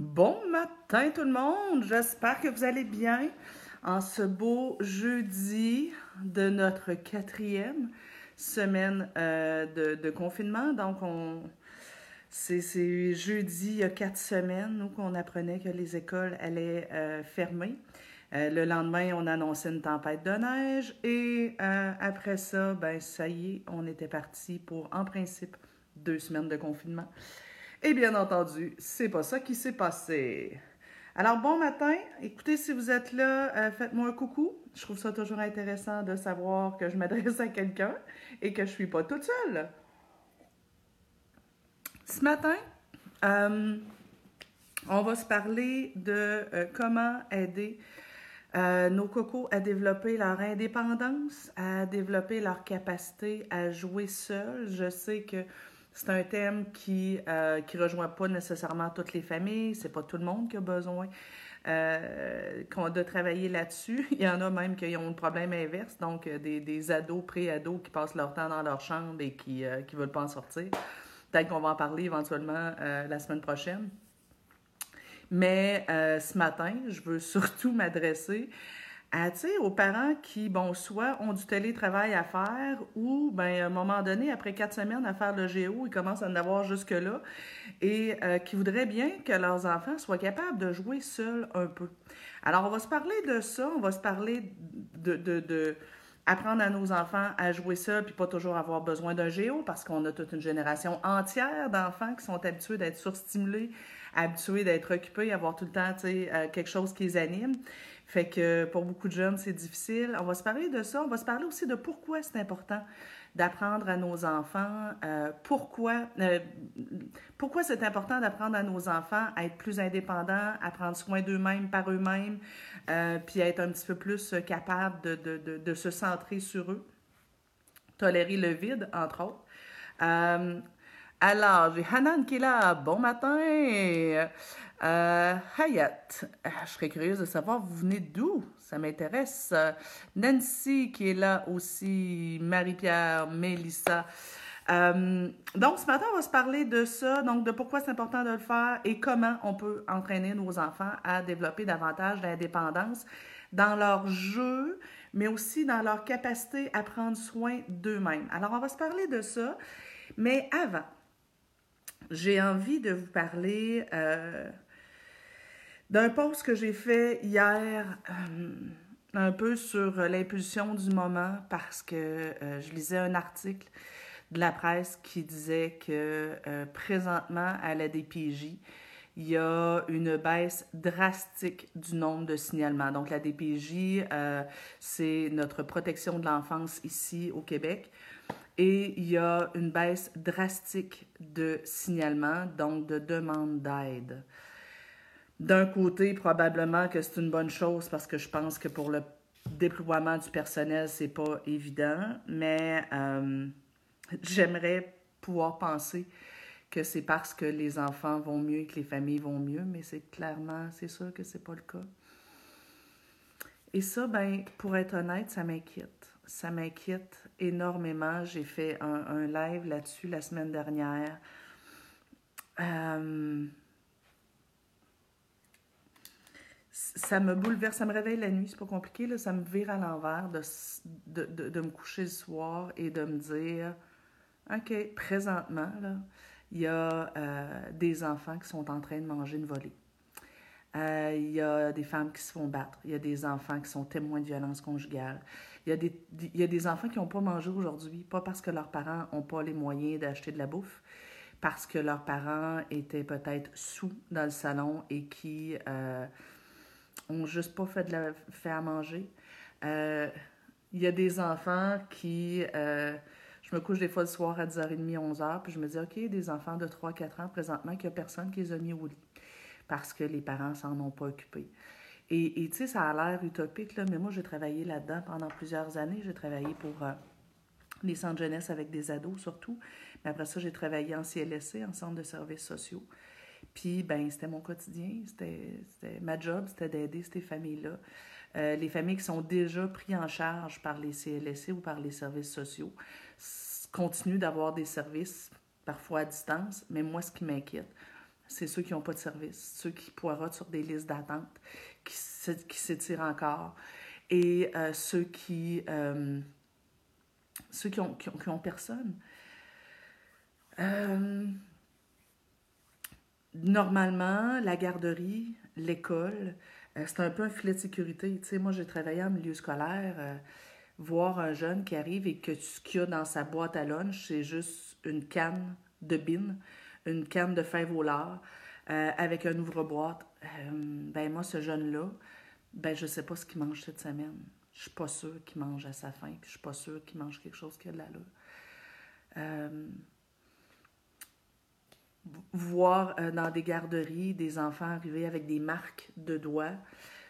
Bon matin tout le monde, j'espère que vous allez bien en ce beau jeudi de notre quatrième semaine euh, de, confinement. Donc, on, c'est, jeudi il y a quatre semaines où on apprenait que les écoles allaient euh, fermer. Euh, le lendemain, on annonçait une tempête de neige et après ça, ben ça y est, on était parti pour en principe deux semaines de confinement. Et bien entendu, c'est pas ça qui s'est passé. Alors, bon matin. Écoutez, si vous êtes là, euh, faites-moi un coucou. Je trouve ça toujours intéressant de savoir que je m'adresse à quelqu'un et que je suis pas toute seule. Ce matin, euh, on va se parler de euh, comment aider nos cocos à développer leur indépendance, à développer leur capacité à jouer seuls. Je sais que c'est un thème qui ne euh, rejoint pas nécessairement toutes les familles. C'est pas tout le monde qui a besoin euh, de travailler là-dessus. Il y en a même qui ont un problème inverse, donc euh, des, des ados, pré-ados qui passent leur temps dans leur chambre et qui ne veulent pas en sortir. Peut-être qu'on va en parler éventuellement la semaine prochaine. Mais ce matin, je veux surtout m'adresser aux parents qui, bon, soit ont du télétravail à faire ou, ben, à un moment donné, après quatre semaines à faire le géo, ils commencent à en avoir jusque-là et euh, qui voudraient bien que leurs enfants soient capables de jouer seuls un peu. Alors, on va se parler de ça, on va se parler de, de, de apprendre à nos enfants à jouer seuls puis pas toujours avoir besoin d'un géo parce qu'on a toute une génération entière d'enfants qui sont habitués d'être surstimulés, habitués d'être occupés, avoir tout le temps, tu sais, euh, quelque chose qui les anime. Fait que pour beaucoup de jeunes, c'est difficile. On va se parler de ça. On va se parler aussi de pourquoi c'est important d'apprendre à nos enfants, euh, pourquoi, euh, pourquoi c'est important d'apprendre à nos enfants à être plus indépendants, à prendre soin d'eux-mêmes par eux-mêmes, euh, puis à être un petit peu plus capables de, de, de, de, se centrer sur eux, tolérer le vide, entre autres. alors, j'ai Hanan qui est là. Bon matin! Euh, Hayat, ah, je serais curieuse de savoir, vous venez d'où? Ça m'intéresse. Nancy qui est là aussi, Marie-Pierre, Mélissa. Euh, donc, ce matin, on va se parler de ça, donc de pourquoi c'est important de le faire et comment on peut entraîner nos enfants à développer davantage d'indépendance dans leur jeu, mais aussi dans leur capacité à prendre soin d'eux-mêmes. Alors, on va se parler de ça, mais avant, j'ai envie de vous parler euh, d'un post que j'ai fait hier, euh, un peu sur l'impulsion du moment, parce que euh, je lisais un article de la presse qui disait que euh, présentement, à la DPJ, il y a une baisse drastique du nombre de signalements. Donc, la DPJ, c'est notre protection de l'enfance ici au Québec. Et il y a une baisse drastique de signalements, donc de demandes d'aide. D'un côté, probablement que c'est une bonne chose parce que je pense que pour le déploiement du personnel, c'est pas évident, mais euh, j'aimerais pouvoir penser que c'est parce que les enfants vont mieux et que les familles vont mieux, mais c'est clairement, c'est sûr que c'est pas le cas. Et ça, ben, pour être honnête, ça m'inquiète. Ça m'inquiète énormément. J'ai fait un, live là-dessus la semaine dernière. Euh, ça me bouleverse, ça me réveille la nuit, c'est pas compliqué, là, ça me vire à l'envers de, de, de, me coucher le soir et de me dire, OK, présentement, là, il y a euh, des enfants qui sont en train de manger une volée. Euh, il y a des femmes qui se font battre. Il y a des enfants qui sont témoins de violence conjugale. Il y a des, il y a des enfants qui n'ont pas mangé aujourd'hui, pas parce que leurs parents n'ont pas les moyens d'acheter de la bouffe, parce que leurs parents étaient peut-être sous dans le salon et qui... Euh, ont juste pas fait de la fait à manger. Euh, il y a des enfants qui. Euh, je me couche des fois le soir à 10h30, 11h, puis je me dis, OK, des enfants de 3-4 ans présentement, qu'il n'y a personne qui les a mis au lit parce que les parents s'en ont pas occupés. Et tu sais, ça a l'air utopique, là, mais moi, j'ai travaillé là-dedans pendant plusieurs années. J'ai travaillé pour euh, les centres jeunesse avec des ados surtout. Mais après ça, j'ai travaillé en CLSC, en centre de services sociaux. Puis, ben, c'était mon quotidien, c'était ma job, c'était d'aider ces familles-là. Euh, les familles qui sont déjà prises en charge par les CLSC ou par les services sociaux continuent d'avoir des services, parfois à distance, mais moi, ce qui m'inquiète, c'est ceux qui n'ont pas de service, ceux qui poirotent sur des listes d'attente, qui, s'étirent encore, et euh, ceux qui, euh, ceux qui ont, qui ont, personne. Euh, normalement, la garderie, l'école, c'est un peu un filet de sécurité. Tu sais, moi, j'ai travaillé en milieu scolaire voir un jeune qui arrive et que ce qu'il y a dans sa boîte à lunch, c'est juste une canne de bin, une canne de fèves au euh, avec un ouvre-boîte. Euh, ben moi, ce jeune-là, ben je sais pas ce qu'il mange cette semaine. Je suis pas sûre qu'il mange à sa faim, puis je suis pas sûre qu'il mange quelque chose qui a de l'allure. Euh, voir dans des garderies des enfants arriver avec des marques de doigts,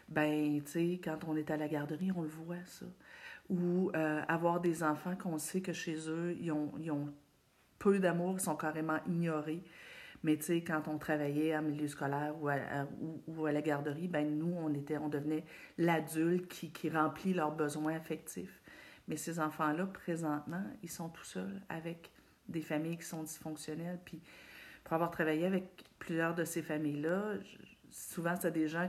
ben, tu sais, quand on est à la garderie, on le voit, ça ou euh, avoir des enfants qu'on sait que chez eux, ils ont, peu d'amour, ils sont carrément ignorés. Mais tu sais, quand on travaillait en milieu scolaire ou à, ou, à la garderie, ben nous, on, était, on devenait l'adulte qui, qui remplit leurs besoins affectifs. Mais ces enfants-là, présentement, ils sont tout seuls avec des familles qui sont dysfonctionnelles. Puis pour avoir travaillé avec plusieurs de ces familles-là, souvent, c'est des gens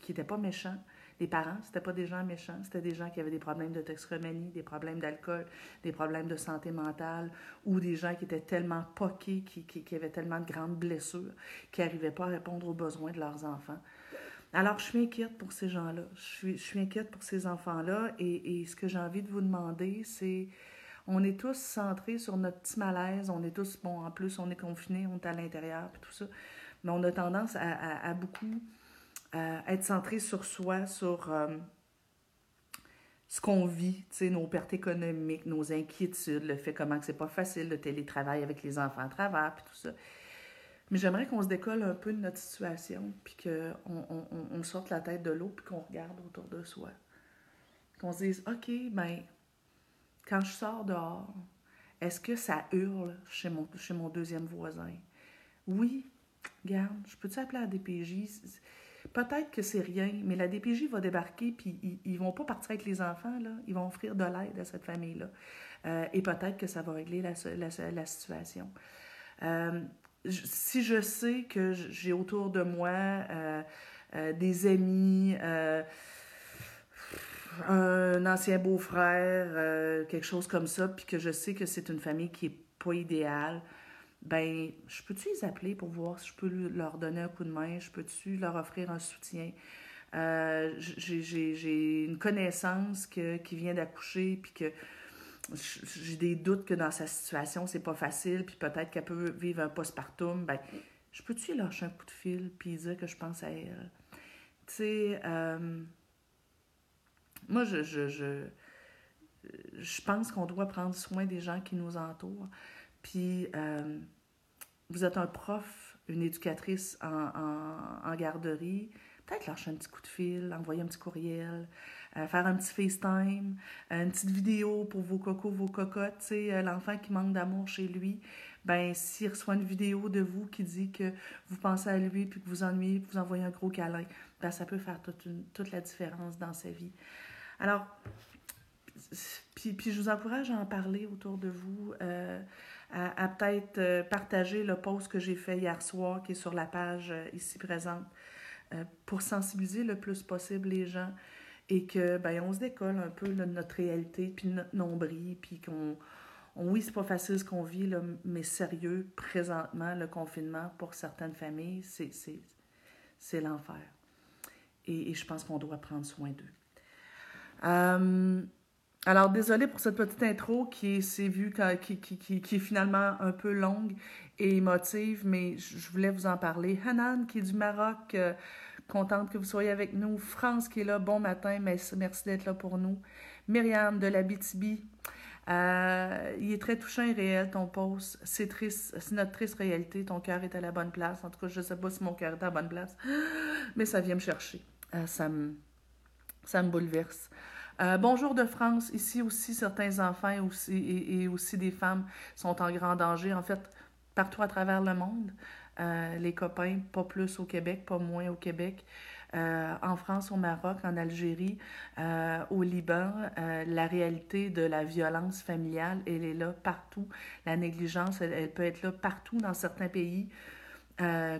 qui n'étaient pas méchants, les parents, c'était pas des gens méchants, c'était des gens qui avaient des problèmes de toxicomanie, des problèmes d'alcool, des problèmes de santé mentale, ou des gens qui étaient tellement poqués, qui, avaient tellement de grandes blessures, qui n'arrivaient pas à répondre aux besoins de leurs enfants. Alors, je suis inquiète pour ces gens-là. Je suis, inquiète pour ces enfants-là. Et, ce que j'ai envie de vous demander, c'est on est tous centrés sur notre petit malaise. On est tous, bon, en plus, on est confinés, on est à l'intérieur, puis tout ça. Mais on a tendance à, beaucoup être centré sur soi, sur euh, ce qu'on vit, nos pertes économiques, nos inquiétudes, le fait comment c'est pas facile le télétravail avec les enfants à travers, puis tout ça. Mais j'aimerais qu'on se décolle un peu de notre situation, puis qu'on on, on, sorte la tête de l'eau, puis qu'on regarde autour de soi. Qu'on se dise, OK, ben, quand je sors dehors, est-ce que ça hurle chez mon, deuxième voisin? Oui, garde, je peux-tu appeler à DPJ? Peut-être que c'est rien, mais la DPJ va débarquer, puis ils, ne vont pas partir avec les enfants, là. Ils vont offrir de l'aide à cette famille-là. Euh, et peut-être que ça va régler la, la, situation. Euh, si je sais que j'ai autour de moi euh, des amis, un ancien beau-frère, quelque chose comme ça, puis que je sais que c'est une famille qui est pas idéale, ben, je peux-tu les appeler pour voir si je peux leur donner un coup de main? Je peux-tu leur offrir un soutien? Euh, j'ai une connaissance que, qui vient d'accoucher, puis que j'ai des doutes que dans sa situation, c'est pas facile, puis peut-être qu'elle peut vivre un postpartum. Ben, je peux-tu lâcher un coup de fil, puis dire que je pense à elle? Tu sais, euh, moi, je, je, je, je pense qu'on doit prendre soin des gens qui nous entourent. Puis, euh, vous êtes un prof, une éducatrice en, garderie, peut-être lâcher un petit coup de fil, envoyer un petit courriel, euh, faire un petit FaceTime, une petite vidéo pour vos cocos, vos cocottes, tu sais, euh, l'enfant qui manque d'amour chez lui, ben s'il reçoit une vidéo de vous qui dit que vous pensez à lui puis que vous ennuyez, que vous envoyez un gros câlin, ben ça peut faire toute, toute la différence dans sa vie. Alors, puis, je vous encourage à en parler autour de vous à, peut-être euh, partager le post que j'ai fait hier soir, qui est sur la page euh, ici présente, euh, pour sensibiliser le plus possible les gens et que ben on se décolle un peu de notre réalité, puis notre nombril, puis qu'on oui, c'est pas facile ce qu'on vit, là, mais sérieux, présentement, le confinement, pour certaines familles, c'est l'enfer. Et, et, je pense qu'on doit prendre soin d'eux. Alors, désolé pour cette petite intro qui s'est vue, qui, qui, qui, est finalement un peu longue et émotive, mais je voulais vous en parler. Hanan, qui est du Maroc, euh, contente que vous soyez avec nous. France, qui est là, bon matin, merci, merci d'être là pour nous. Myriam, de la BTB. Euh, il est très touchant et réel, ton post. C'est triste, c'est notre triste réalité. Ton cœur est à la bonne place. En tout cas, je ne sais pas si mon cœur est à la bonne place, mais ça vient me chercher. Euh, ça, me, ça me bouleverse. Euh, bonjour de France. Ici aussi, certains enfants aussi, et, aussi des femmes sont en grand danger. En fait, partout à travers le monde, euh, les copains, pas plus au Québec, pas moins au Québec. Euh, en France, au Maroc, en Algérie, au Liban, la réalité de la violence familiale, elle est là partout. La négligence, elle, peut être là partout dans certains pays.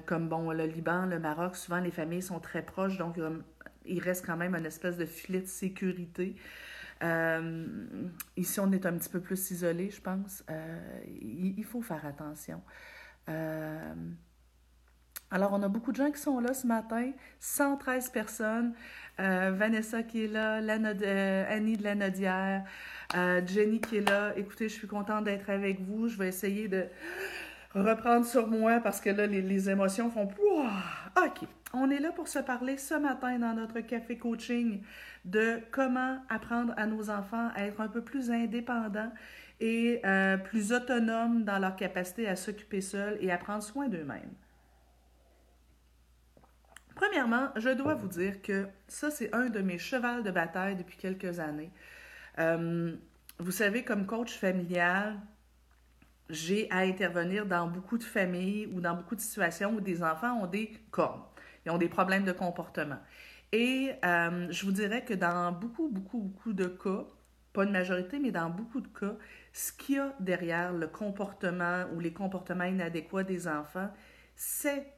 Comme bon, le Liban, le Maroc, souvent les familles sont très proches, donc il reste quand même une espèce de filet de sécurité. Euh, ici, on est un petit peu plus isolé, je pense. Euh, il, faut faire attention. alors, on a beaucoup de gens qui sont là ce matin, 113 personnes. Vanessa qui est là, Annie de la Nodière, Jenny qui est là. Écoutez, je suis contente d'être avec vous. Je vais essayer de reprendre sur moi parce que là, les, émotions font OK. On est là pour se parler ce matin dans notre café coaching de comment apprendre à nos enfants à être un peu plus indépendants et euh, plus autonomes dans leur capacité à s'occuper seuls et à prendre soin d'eux-mêmes. Premièrement, je dois vous dire que ça, c'est un de mes chevals de bataille depuis quelques années. Euh, vous savez, comme coach familial, j'ai à intervenir dans beaucoup de familles ou dans beaucoup de situations où des enfants ont des cornes, ils ont des problèmes de comportement. Et euh, je vous dirais que dans beaucoup, beaucoup, beaucoup de cas, pas une majorité, mais dans beaucoup de cas, ce qu'il y a derrière le comportement ou les comportements inadéquats des enfants, c'est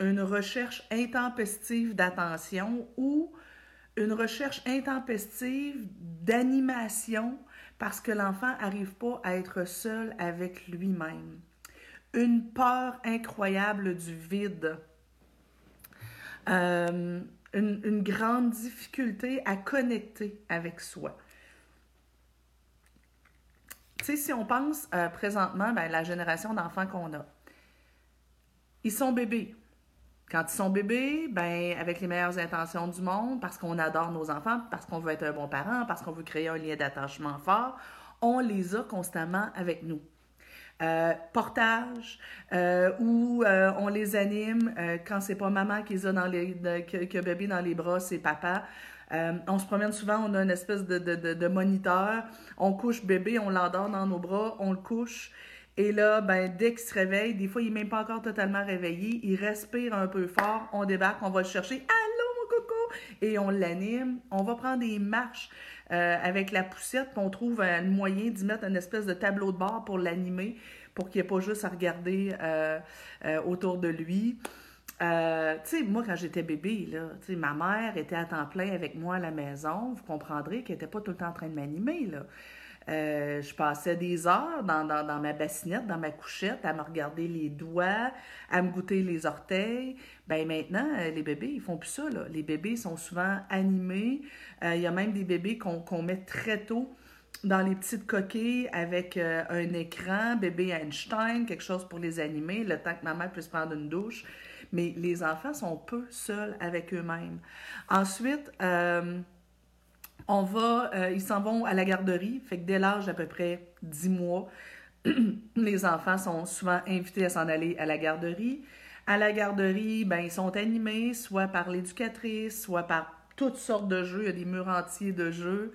une recherche intempestive d'attention ou une recherche intempestive d'animation parce que l'enfant n'arrive pas à être seul avec lui-même. Une peur incroyable du vide. Euh, une, grande difficulté à connecter avec soi. Tu sais, si on pense euh, présentement, ben, la génération d'enfants qu'on a, ils sont bébés. Quand ils sont bébés, ben, avec les meilleures intentions du monde, parce qu'on adore nos enfants, parce qu'on veut être un bon parent, parce qu'on veut créer un lien d'attachement fort, on les a constamment avec nous. Euh, portage euh, où euh, on les anime quand c'est pas maman qui a dans les bébé dans les bras, c'est papa. on se promène souvent, on a une espèce de, de, moniteur. On couche bébé, on l'endort dans nos bras, on le couche. Et là, ben, dès qu'il se réveille, des fois, il n'est même pas encore totalement réveillé, il respire un peu fort, on débarque, on va le chercher. Coco! Et on l'anime. On va prendre des marches euh, avec la poussette, puis on trouve un moyen d'y mettre une espèce de tableau de bord pour l'animer, pour qu'il n'y ait pas juste à regarder euh, euh, autour de lui. tu sais, moi, quand j'étais bébé, là, ma mère était à temps plein avec moi à la maison. Vous comprendrez qu'elle n'était pas tout le temps en train de m'animer, là. Je passais des heures dans, ma bassinette, dans ma couchette, à me regarder les doigts, à me goûter les orteils. Ben maintenant, euh, les bébés, ils font plus ça. Là. Les bébés sont souvent animés. Euh, il y a même des bébés qu'on met très tôt dans les petites coquilles avec un écran, bébé Einstein, quelque chose pour les animer, le temps que maman puisse prendre une douche. Mais les enfants sont peu seuls avec eux-mêmes. Ensuite, on va, euh, ils s'en vont à la garderie, fait que dès l'âge d'à peu près 10 mois, les enfants sont souvent invités à s'en aller à la garderie. À la garderie, ben, ils sont animés soit par l'éducatrice, soit par toutes sortes de jeux. Il y a des murs entiers de jeux,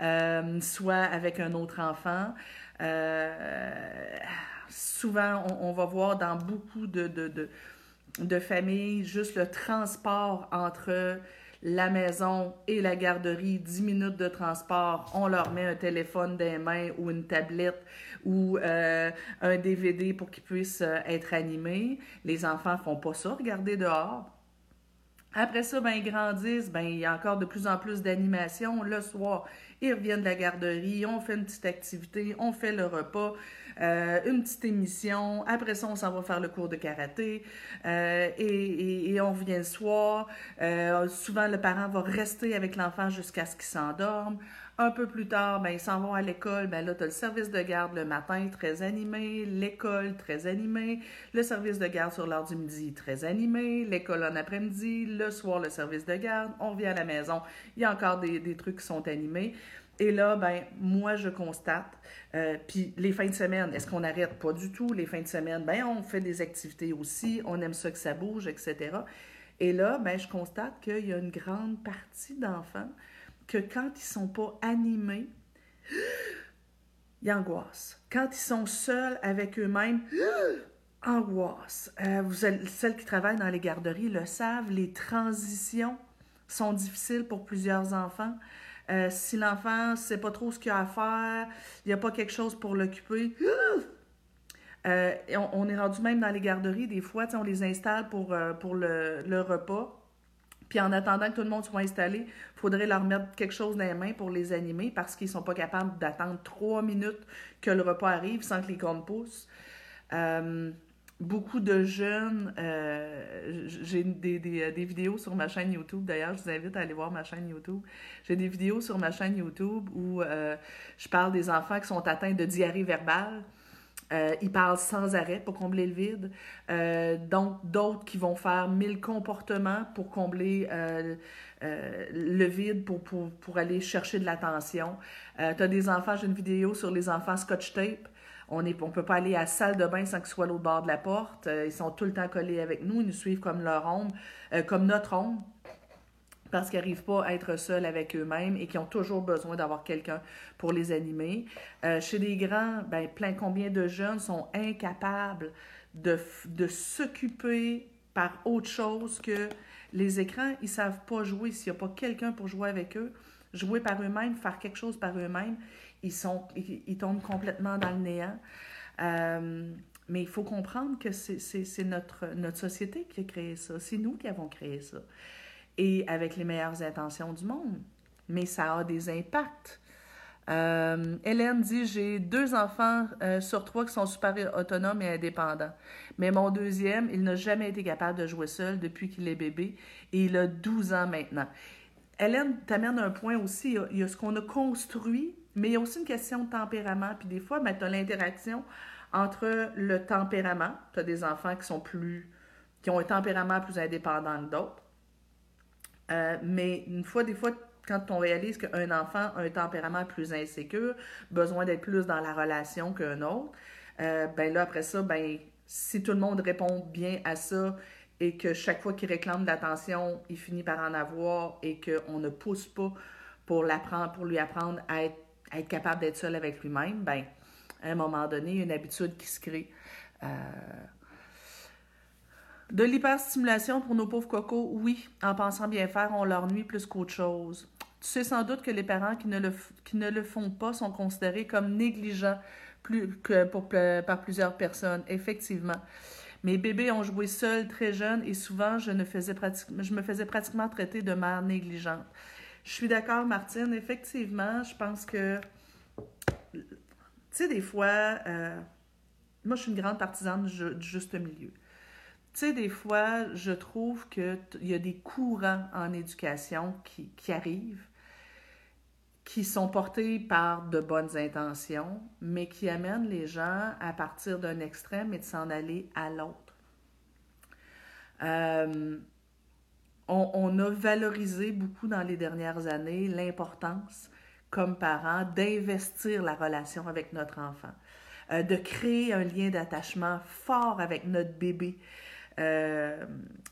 euh, soit avec un autre enfant. Euh, souvent, on, va voir dans beaucoup de, de, de familles juste le transport entre la maison et la garderie, 10 minutes de transport, on leur met un téléphone des mains ou une tablette ou euh, un DVD pour qu'ils puissent euh, être animés. Les enfants font pas ça, regarder dehors. Après ça, ben, ils grandissent, ben, il y a encore de plus en plus d'animation. Le soir, ils reviennent de la garderie, on fait une petite activité, on fait le repas. Euh, une petite émission. Après ça, on s'en va faire le cours de karaté euh, et, on revient le soir. Euh, souvent, le parent va rester avec l'enfant jusqu'à ce qu'il s'endorme. Un peu plus tard, ben, ils s'en vont à l'école. Ben, là, tu as le service de garde le matin, très animé. L'école, très animé. Le service de garde sur l'heure du midi, très animé. L'école en après-midi. Le soir, le service de garde. On revient à la maison. Il y a encore des trucs qui sont animés. Et là, ben, moi, je constate. Euh, puis les fins de semaine, est-ce qu'on arrête? Pas du tout. Les fins de semaine, ben, on fait des activités aussi. On aime ça que ça bouge, etc. Et là, ben, je constate qu'il y a une grande partie d'enfants que quand ils sont pas animés, ils angoissent. Quand ils sont seuls avec eux-mêmes, angoisse. Euh, vous, celles qui travaillent dans les garderies le savent, les transitions sont difficiles pour plusieurs enfants. Euh, si l'enfant ne sait pas trop ce qu'il a à faire, il n'y a pas quelque chose pour l'occuper, Euh, on, est rendu même dans les garderies, des fois, on les installe pour, euh, le, repas. Puis en attendant que tout le monde soit installé, il faudrait leur mettre quelque chose dans les mains pour les animer parce qu'ils ne sont pas capables d'attendre trois minutes que le repas arrive sans que les cornes poussent. Euh, beaucoup de jeunes, j'ai des, des, des, vidéos sur ma chaîne YouTube, d'ailleurs, je vous invite à aller voir ma chaîne YouTube. J'ai des vidéos sur ma chaîne YouTube où je parle des enfants qui sont atteints de diarrhée verbale. Euh, ils parlent sans arrêt pour combler le vide. Euh, donc, d'autres qui vont faire mille comportements pour combler euh, le vide, pour, pour, pour, aller chercher de l'attention. tu as des enfants, j'ai une vidéo sur les enfants scotch tape. On ne peut pas aller à la salle de bain sans qu'ils soient à l'autre bord de la porte. ils sont tout le temps collés avec nous. Ils nous suivent comme leur ombre, comme notre ombre parce qu'ils n'arrivent pas à être seuls avec eux-mêmes et qui ont toujours besoin d'avoir quelqu'un pour les animer. Euh, chez les grands, ben, plein combien de jeunes sont incapables de, de s'occuper par autre chose que les écrans. Ils ne savent pas jouer s'il n'y a pas quelqu'un pour jouer avec eux. Jouer par eux-mêmes, faire quelque chose par eux-mêmes, ils, tombent complètement dans le néant. Euh, mais il faut comprendre que c'est notre, notre société qui a créé ça. C'est nous qui avons créé ça et avec les meilleures intentions du monde. Mais ça a des impacts. Euh, Hélène dit J'ai deux enfants euh, sur trois qui sont super autonomes et indépendants. Mais mon deuxième, il n'a jamais été capable de jouer seul depuis qu'il est bébé et il a 12 ans maintenant. Hélène t'amène un point aussi il y a, ce qu'on a construit, mais il y a aussi une question de tempérament. Puis des fois, ben, tu as l'interaction entre le tempérament. Tu as des enfants qui sont plus qui ont un tempérament plus indépendant que d'autres. Euh, mais une fois, des fois, quand on réalise qu'un enfant a un tempérament plus insécure, besoin d'être plus dans la relation qu'un autre, euh, ben là, après ça, ben, si tout le monde répond bien à ça et que chaque fois qu'il réclame de l'attention, il finit par en avoir et qu'on ne pousse pas pour, pour lui apprendre à être, être capable d'être seul avec lui-même, ben, à un moment donné, il y a une habitude qui se crée. Euh, de l'hyperstimulation pour nos pauvres cocos, oui, en pensant bien faire, on leur nuit plus qu'autre chose. Tu sais sans doute que les parents qui ne le, qui ne le font pas sont considérés comme négligents plus que par plusieurs personnes, effectivement. Mes bébés ont joué seuls très jeunes et souvent je, ne faisais je me faisais pratiquement traiter de mère négligente. Je suis d'accord, Martine. Effectivement, je pense que, tu sais, des fois, euh, moi, je suis une grande partisane du juste milieu. Tu sais, des fois, je trouve qu'il y a des courants en éducation qui, qui, arrivent, qui sont portés par de bonnes intentions, mais qui amènent les gens à partir d'un extrême et de s'en aller à l'autre. Euh, on, a valorisé beaucoup dans les dernières années l'importance, comme parents, d'investir la relation avec notre enfant, euh, de créer un lien d'attachement fort avec notre bébé, euh,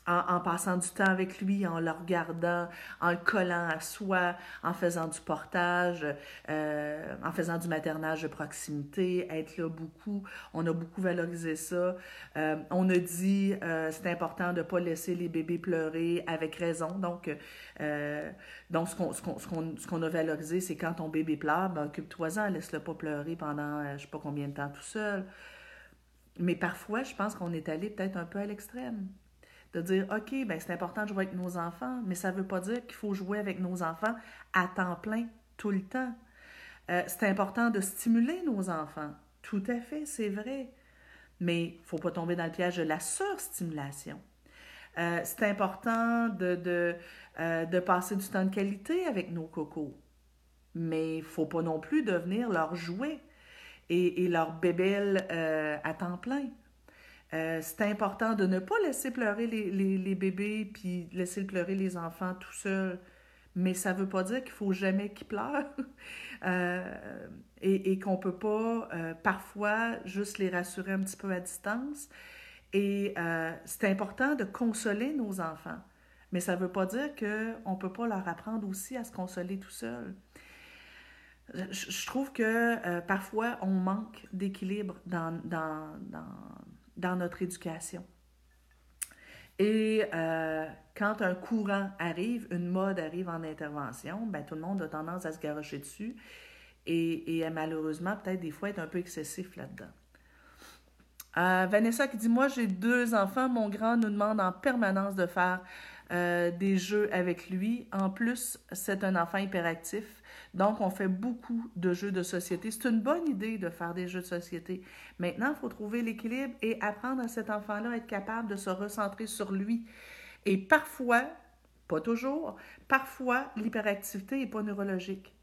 en, passant du temps avec lui, en le regardant, en le collant à soi, en faisant du portage, euh, en faisant du maternage de proximité, être là beaucoup. On a beaucoup valorisé ça. Euh, on a dit c'est important de ne pas laisser les bébés pleurer avec raison. Donc, donc ce qu'on ce a valorisé, c'est quand ton bébé pleure, ben, occupe-toi-en, laisse-le pas pleurer pendant je sais pas combien de temps tout seul. Mais parfois, je pense qu'on est allé peut-être un peu à l'extrême. De dire, OK, ben c'est important de jouer avec nos enfants, mais ça ne veut pas dire qu'il faut jouer avec nos enfants à temps plein tout le temps. Euh, c'est important de stimuler nos enfants. Tout à fait, c'est vrai. Mais il ne faut pas tomber dans le piège de la surstimulation. Euh, c'est important de, de, euh, de, passer du temps de qualité avec nos cocos. Mais il ne faut pas non plus devenir leur jouet et, leur bébelle euh, à temps plein. Euh, c'est important de ne pas laisser pleurer les, les, bébés puis laisser pleurer les enfants tout seuls. Mais ça ne veut pas dire qu'il faut jamais qu'ils pleurent euh, et, et qu'on ne peut pas parfois juste les rassurer un petit peu à distance. Et c'est important de consoler nos enfants. Mais ça ne veut pas dire qu'on ne peut pas leur apprendre aussi à se consoler tout seul. Je, trouve que euh, parfois, on manque d'équilibre dans, dans, dans, notre éducation. Et euh, quand un courant arrive, une mode arrive en intervention, ben, tout le monde a tendance à se garocher dessus et, malheureusement, peut-être des fois, être un peu excessif là-dedans. Euh, Vanessa qui dit Moi, j'ai deux enfants. Mon grand nous demande en permanence de faire des jeux avec lui. En plus, c'est un enfant hyperactif. Donc, on fait beaucoup de jeux de société. C'est une bonne idée de faire des jeux de société. Maintenant, il faut trouver l'équilibre et apprendre à cet enfant-là à être capable de se recentrer sur lui. Et parfois, pas toujours, parfois, l'hyperactivité n'est pas neurologique.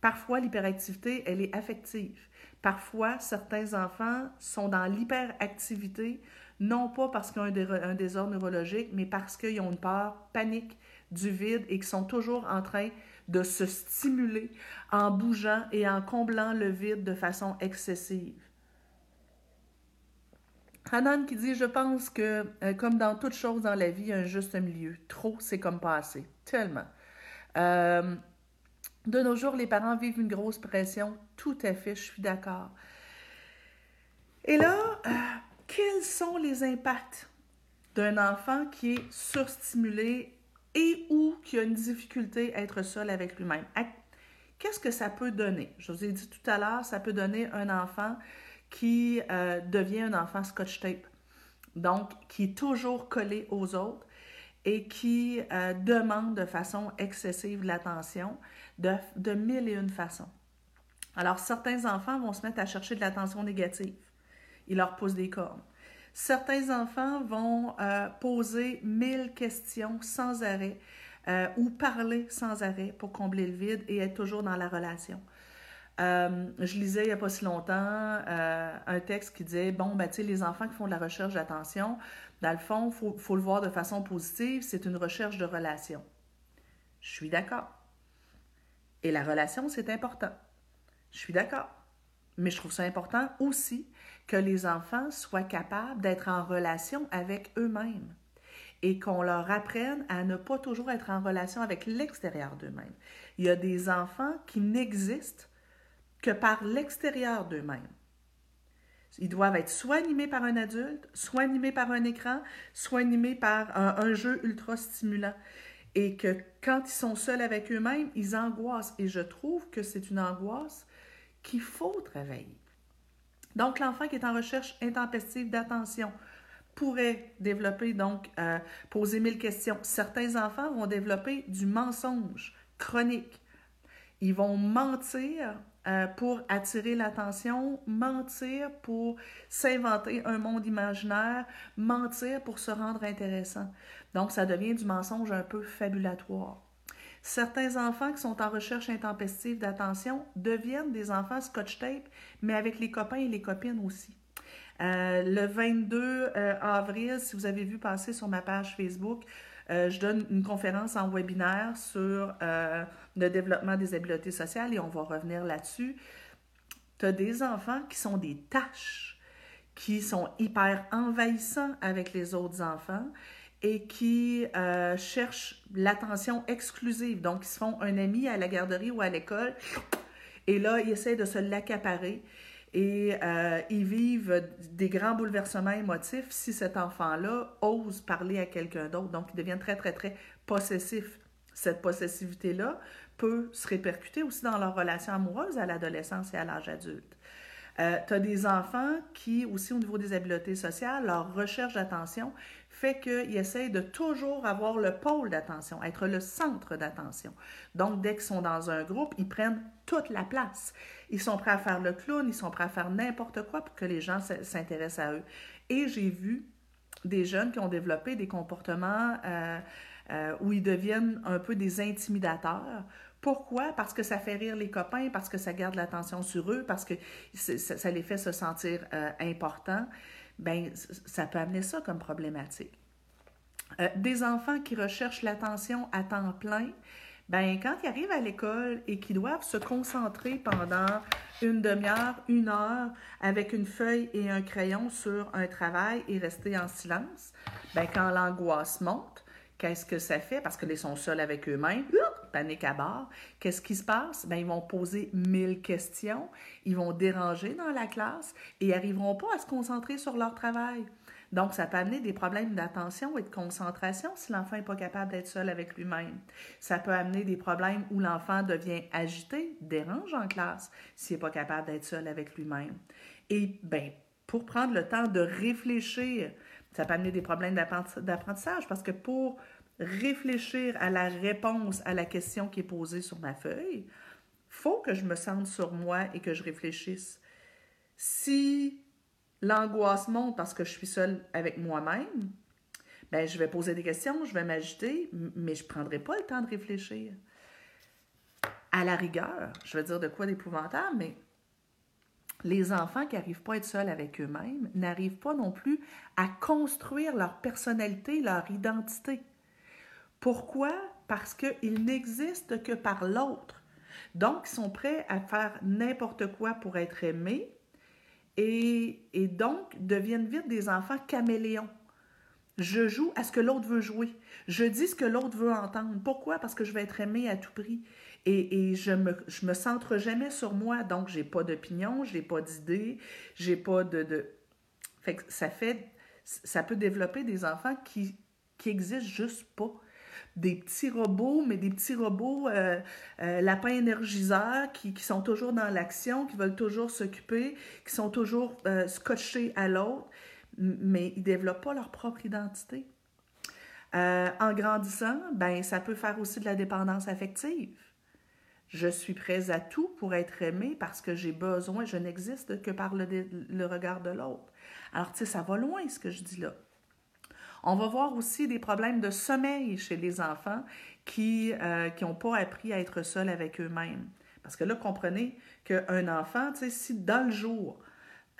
Parfois, l'hyperactivité, elle est affective. Parfois, certains enfants sont dans l'hyperactivité, non pas parce qu'ils ont un, désordre neurologique, mais parce qu'ils ont une peur panique du vide et qu'ils sont toujours en train de se stimuler en bougeant et en comblant le vide de façon excessive. Hanan qui dit Je pense que, euh, comme dans toute chose dans la vie, il y a un juste milieu. Trop, c'est comme pas. Tellement. Euh, de nos jours, les parents vivent une grosse pression. Tout à fait, je suis d'accord. Et là, euh, quels sont les impacts d'un enfant qui est surstimulé et ou qui a une difficulté à être seul avec lui-même? Qu'est-ce que ça peut donner? Je vous ai dit tout à l'heure, ça peut donner un enfant qui euh, devient un enfant scotch tape. Donc, qui est toujours collé aux autres et qui euh, demande de façon excessive l'attention de, de mille et une façons. Alors, certains enfants vont se mettre à chercher de l'attention négative. Ils leur posent des cornes. Certains enfants vont euh, poser mille questions sans arrêt euh, ou parler sans arrêt pour combler le vide et être toujours dans la relation. Euh, je lisais il n'y a pas si longtemps un texte qui disait Bon, ben, les enfants qui font de la recherche d'attention, dans le fond, il faut, faut, le voir de façon positive, c'est une recherche de relation. Je suis d'accord. Et la relation, c'est important. Je suis d'accord. Mais je trouve ça important aussi que les enfants soient capables d'être en relation avec eux-mêmes et qu'on leur apprenne à ne pas toujours être en relation avec l'extérieur d'eux-mêmes. Il y a des enfants qui n'existent que par l'extérieur d'eux-mêmes. Ils doivent être soit animés par un adulte, soit animés par un écran, soit animés par un, jeu ultra stimulant et que quand ils sont seuls avec eux-mêmes, ils angoissent. Et je trouve que c'est une angoisse qu'il faut travailler. Donc, l'enfant qui est en recherche intempestive d'attention pourrait développer, donc, euh, poser mille questions. Certains enfants vont développer du mensonge chronique. Ils vont mentir euh, pour attirer l'attention, mentir pour s'inventer un monde imaginaire, mentir pour se rendre intéressant. Donc, ça devient du mensonge un peu fabulatoire. Certains enfants qui sont en recherche intempestive d'attention deviennent des enfants scotch tape, mais avec les copains et les copines aussi. Euh, le 22 euh, avril, si vous avez vu passer sur ma page Facebook, euh, je donne une conférence en webinaire sur le développement des habiletés sociales et on va revenir là-dessus. Tu as des enfants qui sont des tâches, qui sont hyper envahissants avec les autres enfants et qui euh, cherchent l'attention exclusive. Donc, ils se font un ami à la garderie ou à l'école et là, ils essaient de se l'accaparer et euh, ils vivent des grands bouleversements émotifs si cet enfant-là ose parler à quelqu'un d'autre. Donc, ils deviennent très, très, très possessifs. Cette possessivité-là peut se répercuter aussi dans leur relation amoureuse à l'adolescence et à l'âge adulte. Euh, tu as des enfants qui, aussi au niveau des habiletés sociales, leur recherche d'attention fait qu'ils essayent de toujours avoir le pôle d'attention, être le centre d'attention. Donc, dès qu'ils sont dans un groupe, ils prennent toute la place. Ils sont prêts à faire le clown, ils sont prêts à faire n'importe quoi pour que les gens s'intéressent à eux. Et j'ai vu des jeunes qui ont développé des comportements euh, euh, où ils deviennent un peu des intimidateurs. Pourquoi? Parce que ça fait rire les copains, parce que ça garde l'attention sur eux, parce que ça, les fait se sentir euh, importants ben ça peut amener ça comme problématique. Euh, des enfants qui recherchent l'attention à temps plein, ben quand ils arrivent à l'école et qu'ils doivent se concentrer pendant une demi-heure, une heure avec une feuille et un crayon sur un travail et rester en silence, ben quand l'angoisse monte, qu'est-ce que ça fait? Parce qu'ils sont seuls avec eux-mêmes, panique à bord. Qu'est-ce qui se passe? Ben, ils vont poser mille questions, ils vont déranger dans la classe et ils n'arriveront pas à se concentrer sur leur travail. Donc, ça peut amener des problèmes d'attention et de concentration si l'enfant n'est pas capable d'être seul avec lui-même. Ça peut amener des problèmes où l'enfant devient agité, dérange en classe s'il n'est pas capable d'être seul avec lui-même. Et bien, pour prendre le temps de réfléchir. Ça peut amener des problèmes d'apprentissage parce que pour réfléchir à la réponse à la question qui est posée sur ma feuille, faut que je me sente sur moi et que je réfléchisse. Si l'angoisse monte parce que je suis seule avec moi-même, ben, je vais poser des questions, je vais m'agiter, mais je ne prendrai pas le temps de réfléchir. À la rigueur, je vais dire de quoi d'épouvantable, mais les enfants qui n'arrivent pas à être seuls avec eux-mêmes n'arrivent pas non plus à construire leur personnalité, leur identité. Pourquoi? Parce qu'ils n'existent que par l'autre. Donc, ils sont prêts à faire n'importe quoi pour être aimés et, donc deviennent vite des enfants caméléons. Je joue à ce que l'autre veut jouer. Je dis ce que l'autre veut entendre. Pourquoi? Parce que je vais être aimé à tout prix. Et, je me, je me centre jamais sur moi. Donc, j'ai pas d'opinion, j'ai pas d'idée, j'ai pas de, de... Fait ça fait... Ça peut développer des enfants qui, qui juste pas des petits robots, mais des petits robots euh, euh, lapins énergiseurs qui, sont toujours dans l'action, qui veulent toujours s'occuper, qui sont toujours euh, scotchés à l'autre, mais ils ne développent pas leur propre identité. en grandissant, ben, ça peut faire aussi de la dépendance affective. Je suis prête à tout pour être aimée parce que j'ai besoin, je n'existe que par le, le regard de l'autre. Alors, tu sais, ça va loin ce que je dis là. On va voir aussi des problèmes de sommeil chez les enfants qui n'ont euh, pas appris à être seuls avec eux-mêmes. Parce que là, comprenez qu'un enfant, si dans le jour,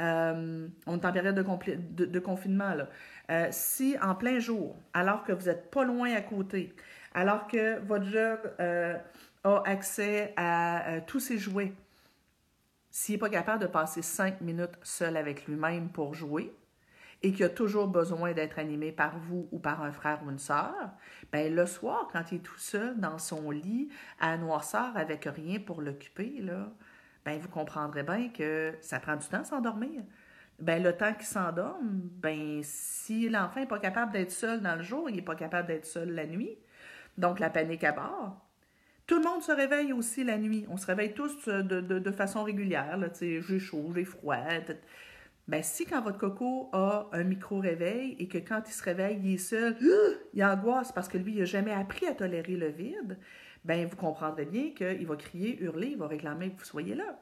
euh, on est en période de, confinement, là, euh, si en plein jour, alors que vous n'êtes pas loin à côté, alors que votre jeune a accès à tous ses jouets, s'il n'est pas capable de passer cinq minutes seul avec lui-même pour jouer, et qui a toujours besoin d'être animé par vous ou par un frère ou une sœur, ben le soir, quand il est tout seul dans son lit, à noirceur, avec rien pour l'occuper, là, ben vous comprendrez bien que ça prend du temps s'endormir. Ben le temps qu'il s'endorme, ben si l'enfant n'est pas capable d'être seul dans le jour, il n'est pas capable d'être seul la nuit. Donc la panique à bord. Tout le monde se réveille aussi la nuit. On se réveille tous de, de, de façon régulière. J'ai chaud, j'ai froid. Bien, si quand votre coco a un micro-réveil et que quand il se réveille, il est seul, il angoisse parce que lui, il n'a jamais appris à tolérer le vide, bien, vous comprendrez bien qu'il va crier, hurler, il va réclamer que vous soyez là.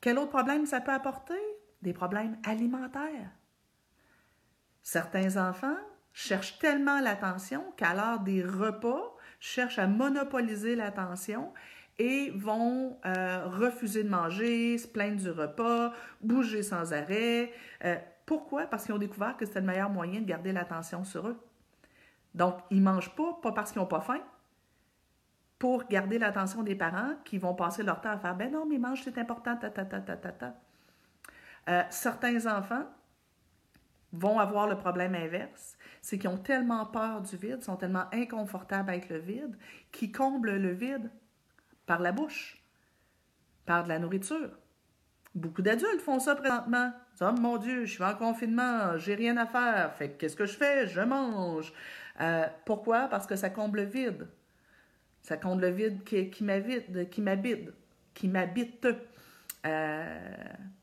Quel autre problème ça peut apporter? Des problèmes alimentaires. Certains enfants cherchent tellement l'attention qu'à l'heure des repas, cherchent à monopoliser l'attention et vont euh, refuser de manger, se plaindre du repas, bouger sans arrêt. Euh, pourquoi? Parce qu'ils ont découvert que c'était le meilleur moyen de garder l'attention sur eux. Donc, ils ne mangent pas, pas parce qu'ils n'ont pas faim, pour garder l'attention des parents qui vont passer leur temps à faire Ben non, mais mange, c'est important, ta, ta, ta, ta, ta, ta. Euh, certains enfants vont avoir le problème inverse, c'est qu'ils ont tellement peur du vide, sont tellement inconfortables avec le vide, qu'ils comblent le vide par la bouche, par de la nourriture. Beaucoup d'adultes font ça présentement. Oh mon Dieu, je suis en confinement, j'ai rien à faire. Qu'est-ce que je fais? Je mange. Euh, pourquoi? Parce que ça comble le vide. Ça comble le vide qui, qui m'habite, qui m'habite, qui m'habite. Euh,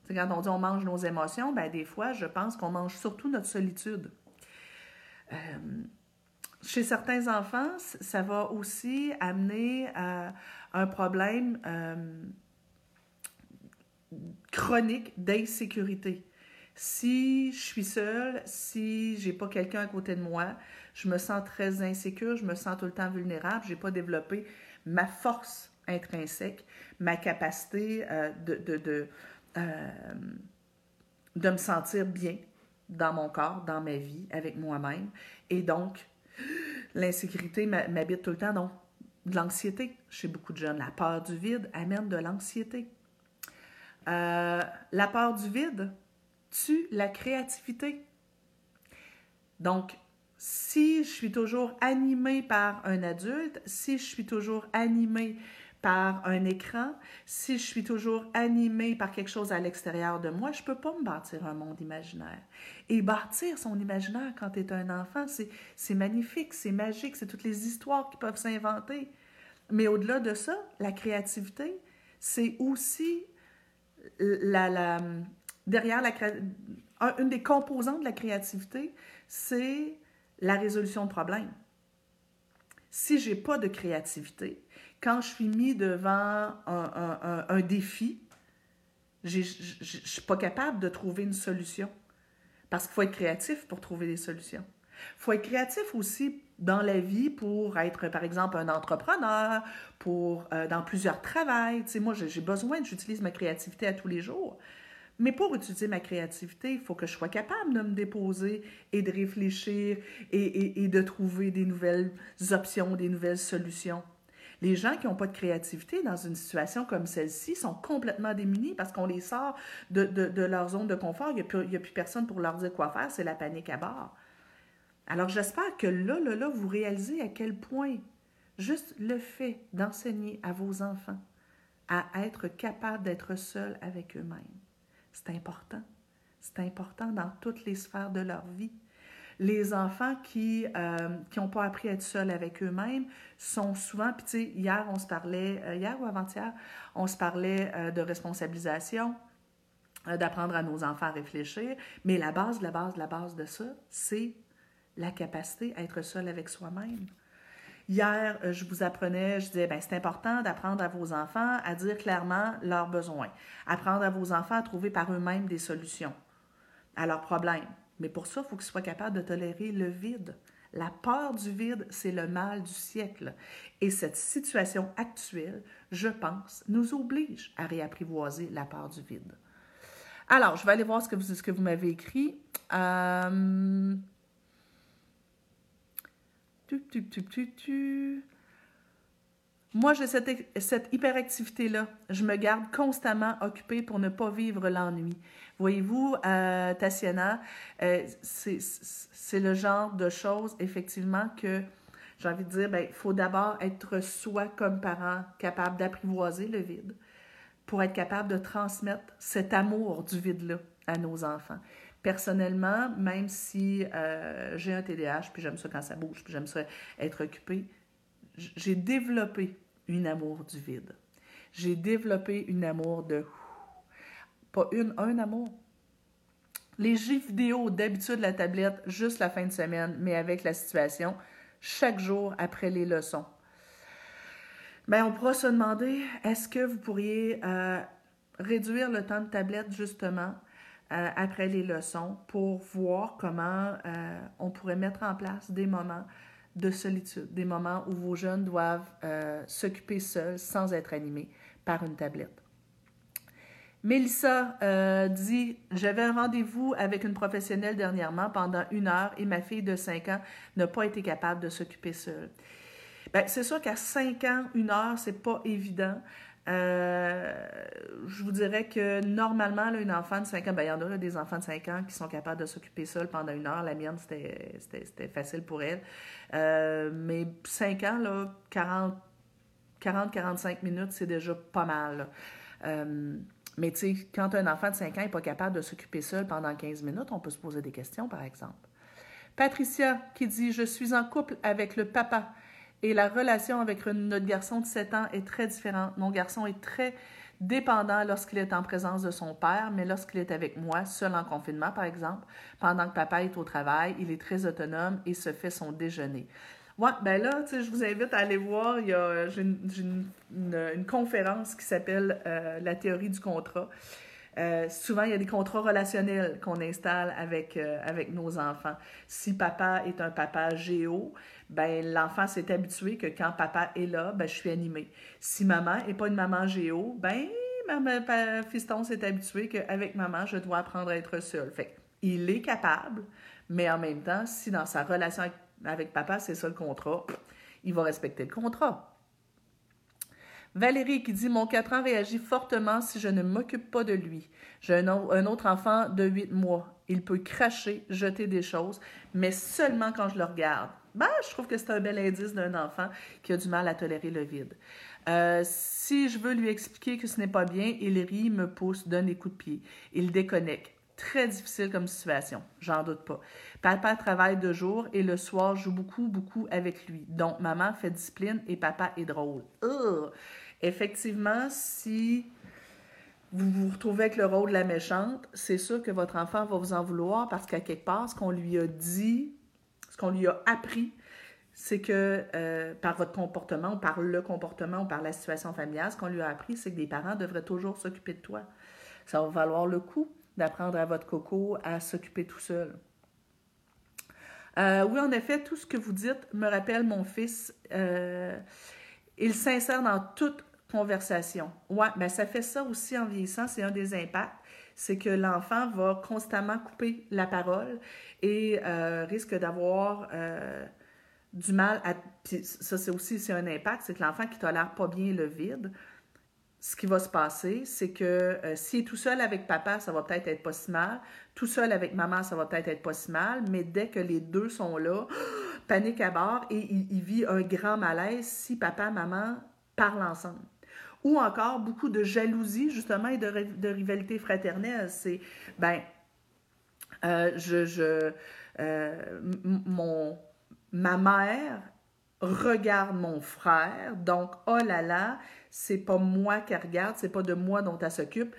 quand on dit on mange nos émotions, ben des fois, je pense qu'on mange surtout notre solitude. Euh, chez certains enfants, ça va aussi amener à un problème euh, chronique d'insécurité. Si je suis seule, si j'ai pas quelqu'un à côté de moi, je me sens très insécure, je me sens tout le temps vulnérable, j'ai pas développé ma force intrinsèque, ma capacité euh, de, de, de, euh, de me sentir bien dans mon corps, dans ma vie, avec moi-même. Et donc, l'insécurité m'habite tout le temps. Donc, de l'anxiété chez beaucoup de jeunes. La peur du vide amène de l'anxiété. Euh, la peur du vide tue la créativité. Donc, si je suis toujours animée par un adulte, si je suis toujours animée par un écran, si je suis toujours animée par quelque chose à l'extérieur de moi, je ne peux pas me bâtir un monde imaginaire. Et bâtir son imaginaire quand tu es un enfant, c'est magnifique, c'est magique, c'est toutes les histoires qui peuvent s'inventer. Mais au-delà de ça, la créativité, c'est aussi la, la, derrière la une des composantes de la créativité, c'est la résolution de problèmes. Si j'ai pas de créativité, quand je suis mis devant un, défi, je ne suis pas capable de trouver une solution. Parce qu'il faut être créatif pour trouver des solutions. Il faut être créatif aussi dans la vie pour être, par exemple, un entrepreneur, pour euh, dans plusieurs travails. Moi, j'ai besoin, j'utilise ma créativité à tous les jours. Mais pour utiliser ma créativité, il faut que je sois capable de me déposer et de réfléchir et de trouver des nouvelles options, des nouvelles solutions. Les gens qui n'ont pas de créativité dans une situation comme celle-ci sont complètement démunis parce qu'on les sort de, leur zone de confort. Il n'y a, plus personne pour leur dire quoi faire. C'est la panique à bord. Alors j'espère que là, là, là, vous réalisez à quel point juste le fait d'enseigner à vos enfants à être capables d'être seuls avec eux-mêmes, c'est important. C'est important dans toutes les sphères de leur vie les enfants qui n'ont euh, pas appris à être seuls avec eux-mêmes sont souvent, puis tu sais, hier, on se parlait, euh, hier ou avant-hier, on se parlait euh, de responsabilisation, d'apprendre à nos enfants à réfléchir, mais la base, la base, la base de ça, c'est la capacité à être seul avec soi-même. Hier, je vous apprenais, je disais, ben, c'est important d'apprendre à vos enfants à dire clairement leurs besoins, apprendre à vos enfants à trouver par eux-mêmes des solutions à leurs problèmes. Mais pour ça, il faut qu'ils soient capables de tolérer le vide. La peur du vide, c'est le mal du siècle. Et cette situation actuelle, je pense, nous oblige à réapprivoiser la peur du vide. Alors, je vais aller voir ce que vous, ce que vous m'avez écrit. Euh... Tu, tu, tu, Moi, j'ai cette, cette hyperactivité-là. Je me garde constamment occupée pour ne pas vivre l'ennui. Voyez-vous, euh, Tatiana, euh, c'est le genre de choses, effectivement, que j'ai envie de dire, il ben, faut d'abord être soi comme parent capable d'apprivoiser le vide pour être capable de transmettre cet amour du vide-là à nos enfants. Personnellement, même si euh, j'ai un TDAH, puis j'aime ça quand ça bouge, puis j'aime ça être occupé, j'ai développé une amour du vide. J'ai développé une amour de pas une, un amour. Les jeux vidéo, d'habitude, la tablette, juste la fin de semaine, mais avec la situation, chaque jour après les leçons. Bien, on pourra se demander, est-ce que vous pourriez euh, réduire le temps de tablette, justement, euh, après les leçons, pour voir comment euh, on pourrait mettre en place des moments de solitude, des moments où vos jeunes doivent s'occuper seuls sans être animés par une tablette? Mélissa euh, dit J'avais un rendez-vous avec une professionnelle dernièrement pendant une heure et ma fille de 5 ans n'a pas été capable de s'occuper seule. Bien, c'est sûr qu'à 5 ans, une heure, c'est pas évident. Euh, je vous dirais que normalement, là, une enfant de 5 ans, bien, il y en a des enfants de 5 ans qui sont capables de s'occuper seuls pendant une heure. La mienne, c'était facile pour elle. Euh, mais 5 ans, là, 40-45 minutes, c'est déjà pas mal. Mais tu sais, quand un enfant de 5 ans n'est pas capable de s'occuper seul pendant 15 minutes, on peut se poser des questions, par exemple. Patricia qui dit Je suis en couple avec le papa et la relation avec notre garçon de 7 ans est très différente. Mon garçon est très dépendant lorsqu'il est en présence de son père, mais lorsqu'il est avec moi, seul en confinement, par exemple, pendant que papa est au travail, il est très autonome et se fait son déjeuner. Ouais, ben là, je vous invite à aller voir. Il y a j'ai une, conférence qui s'appelle euh, La théorie du contrat. Euh, souvent, il y a des contrats relationnels qu'on installe avec, euh, avec nos enfants. Si papa est un papa géo, ben l'enfant s'est habitué que quand papa est là, ben je suis animée. Si maman n'est pas une maman géo, ben maman, fiston s'est habitué qu'avec maman, je dois apprendre à être seul. Fait il est capable, mais en même temps, si dans sa relation avec avec papa, c'est ça le contrat. Il va respecter le contrat. Valérie qui dit Mon 4 ans réagit fortement si je ne m'occupe pas de lui. J'ai un, autre enfant de 8 mois. Il peut cracher, jeter des choses, mais seulement quand je le regarde. Ben, je trouve que c'est un bel indice d'un enfant qui a du mal à tolérer le vide. Euh, si je veux lui expliquer que ce n'est pas bien, il rit, me pousse, donne des coups de pied. Il déconnecte. Très difficile comme situation, j'en doute pas. Papa travaille de jour et le soir joue beaucoup, beaucoup avec lui. Donc, maman fait discipline et papa est drôle. Effectivement, si vous vous retrouvez avec le rôle de la méchante, c'est sûr que votre enfant va vous en vouloir parce qu'à quelque part, ce qu'on lui a dit, ce qu'on lui a appris, c'est que euh, par votre comportement, par le comportement, ou par la situation familiale, ce qu'on lui a appris, c'est que les parents devraient toujours s'occuper de toi. Ça va valoir le coup d'apprendre à votre coco à s'occuper tout seul. Euh, oui, en effet, tout ce que vous dites me rappelle mon fils. Euh, il s'insère dans toute conversation. Oui, ben ça fait ça aussi en vieillissant, c'est un des impacts. C'est que l'enfant va constamment couper la parole et euh, risque d'avoir du mal à. Puis ça, c'est aussi un impact, c'est que l'enfant qui tolère pas bien le vide, ce qui va se passer, c'est que euh, s'il est tout seul avec papa, ça va peut-être être pas si mal. Tout seul avec maman, ça va peut-être être pas si mal. Mais dès que les deux sont là, panique à bord et il, vit un grand malaise si papa maman parlent ensemble. Ou encore beaucoup de jalousie, justement, et de, rivalité fraternelle. C'est, ben, euh, je, je euh, mon, ma mère regarde mon frère, donc oh là là, c'est pas moi qui regarde, c'est pas de moi dont elle s'occupe.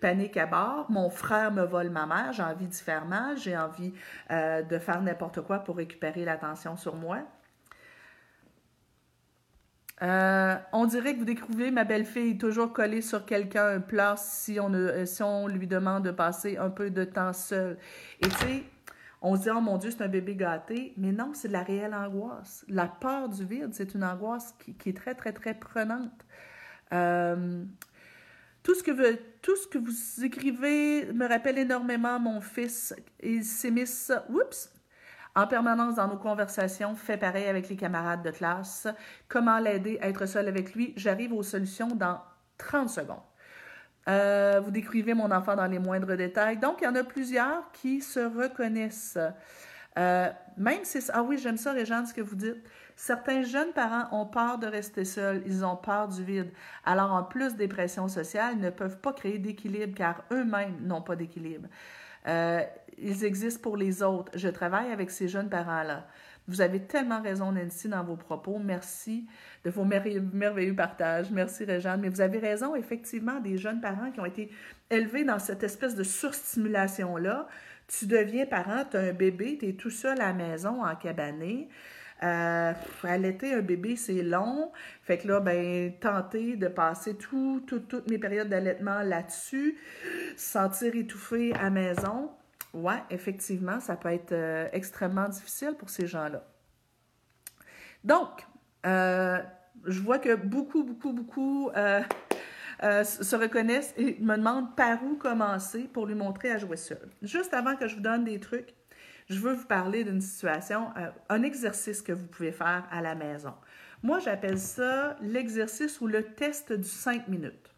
Panique à bord, mon frère me vole ma mère, j'ai envie d'y faire mal, j'ai envie euh, de faire n'importe quoi pour récupérer l'attention sur moi. Euh, on dirait que vous découvrez ma belle-fille toujours collée sur quelqu'un, un si on, si on lui demande de passer un peu de temps seul. Et tu sais, on se dit, oh mon Dieu, c'est un bébé gâté, mais non, c'est de la réelle angoisse. La peur du vide, c'est une angoisse qui, est très, très, très prenante. Euh, tout, ce que vous écrivez me rappelle énormément mon fils. Il s'émisse, oups, en permanence dans nos conversations, fait pareil avec les camarades de classe. Comment l'aider à être seul avec lui? J'arrive aux solutions dans 30 secondes. Euh, vous décrivez mon enfant dans les moindres détails. Donc, il y en a plusieurs qui se reconnaissent. Euh, même si... Ah oui, j'aime ça, Réjeanne, ce que vous dites. Certains jeunes parents ont peur de rester seuls, ils ont peur du vide. Alors, en plus des pressions sociales, ils ne peuvent pas créer d'équilibre car eux-mêmes n'ont pas d'équilibre. Euh, ils existent pour les autres. Je travaille avec ces jeunes parents-là. Vous avez tellement raison, Nancy, dans vos propos. Merci de vos merveilleux partages. Merci, Réjeanne. Mais vous avez raison, effectivement, des jeunes parents qui ont été élevés dans cette espèce de surstimulation-là. Tu deviens parent, tu as un bébé, tu es tout seul à la maison en cabané. Euh, allaiter un bébé, c'est long. Fait que là, ben, tenter de passer tout, toutes mes périodes d'allaitement là-dessus, sentir étouffé à maison, ouais, effectivement, ça peut être euh, extrêmement difficile pour ces gens-là. Donc, euh, je vois que beaucoup, beaucoup, beaucoup euh, se reconnaissent et me demandent par où commencer pour lui montrer à jouer seul. Juste avant que je vous donne des trucs, je veux vous parler d'une situation, un exercice que vous pouvez faire à la maison. Moi, j'appelle ça l'exercice ou le test du 5 minutes.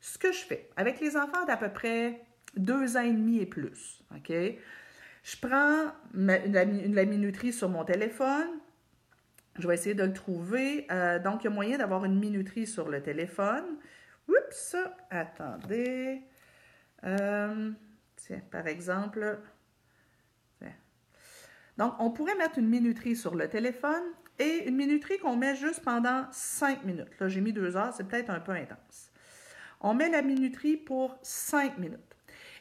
Ce que je fais avec les enfants d'à peu près deux ans et demi et plus. OK? Je prends la, minuterie sur mon téléphone. Je vais essayer de le trouver. Euh, donc, il y a moyen d'avoir une minuterie sur le téléphone. Oups! Attendez. Euh, tiens, par exemple. Donc, on pourrait mettre une minuterie sur le téléphone et une minuterie qu'on met juste pendant cinq minutes. Là, j'ai mis deux heures, c'est peut-être un peu intense. On met la minuterie pour cinq minutes.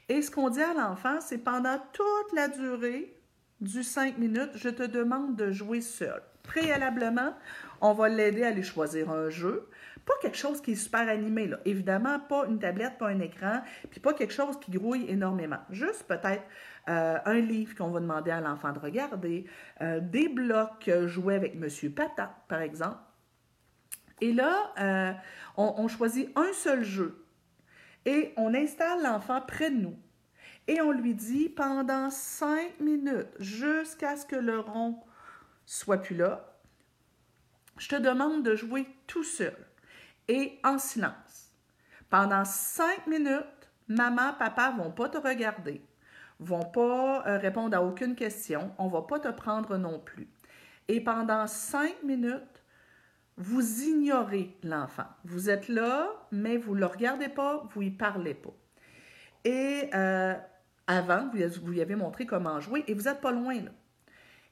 Et ce qu'on dit à l'enfant, c'est pendant toute la durée du 5 minutes, je te demande de jouer seul. Préalablement, on va l'aider à aller choisir un jeu. Pas quelque chose qui est super animé, là. Évidemment, pas une tablette, pas un écran, puis pas quelque chose qui grouille énormément. Juste peut-être euh, un livre qu'on va demander à l'enfant de regarder, euh, des blocs joués avec Monsieur Patat, par exemple. Et là, euh, on choisit un seul jeu et on installe l'enfant près de nous. Et on lui dit pendant cinq minutes, jusqu'à ce que le rond soit plus là, je te demande de jouer tout seul et en silence. Pendant cinq minutes, maman, papa vont pas te regarder, vont pas euh, répondre à aucune question, on va pas te prendre non plus. Et pendant cinq minutes, vous ignorez l'enfant. Vous êtes là, mais vous ne le regardez pas, vous y parlez pas. Et euh, avant, vous, lui avez montré comment jouer et vous n'êtes pas loin là.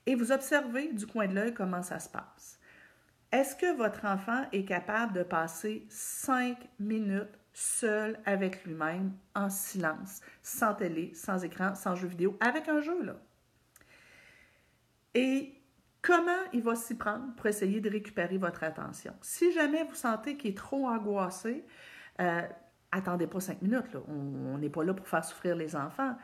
Et vous observez du coin de l'œil comment ça se passe. Est-ce que votre enfant est capable de passer cinq minutes seul avec lui-même, en silence, sans télé, sans écran, sans jeu vidéo, avec un jeu, là? Et comment il va s'y prendre pour essayer de récupérer votre attention? Si jamais vous sentez qu'il est trop angoissé, euh, attendez pas cinq minutes, on n'est pas là pour faire souffrir les enfants,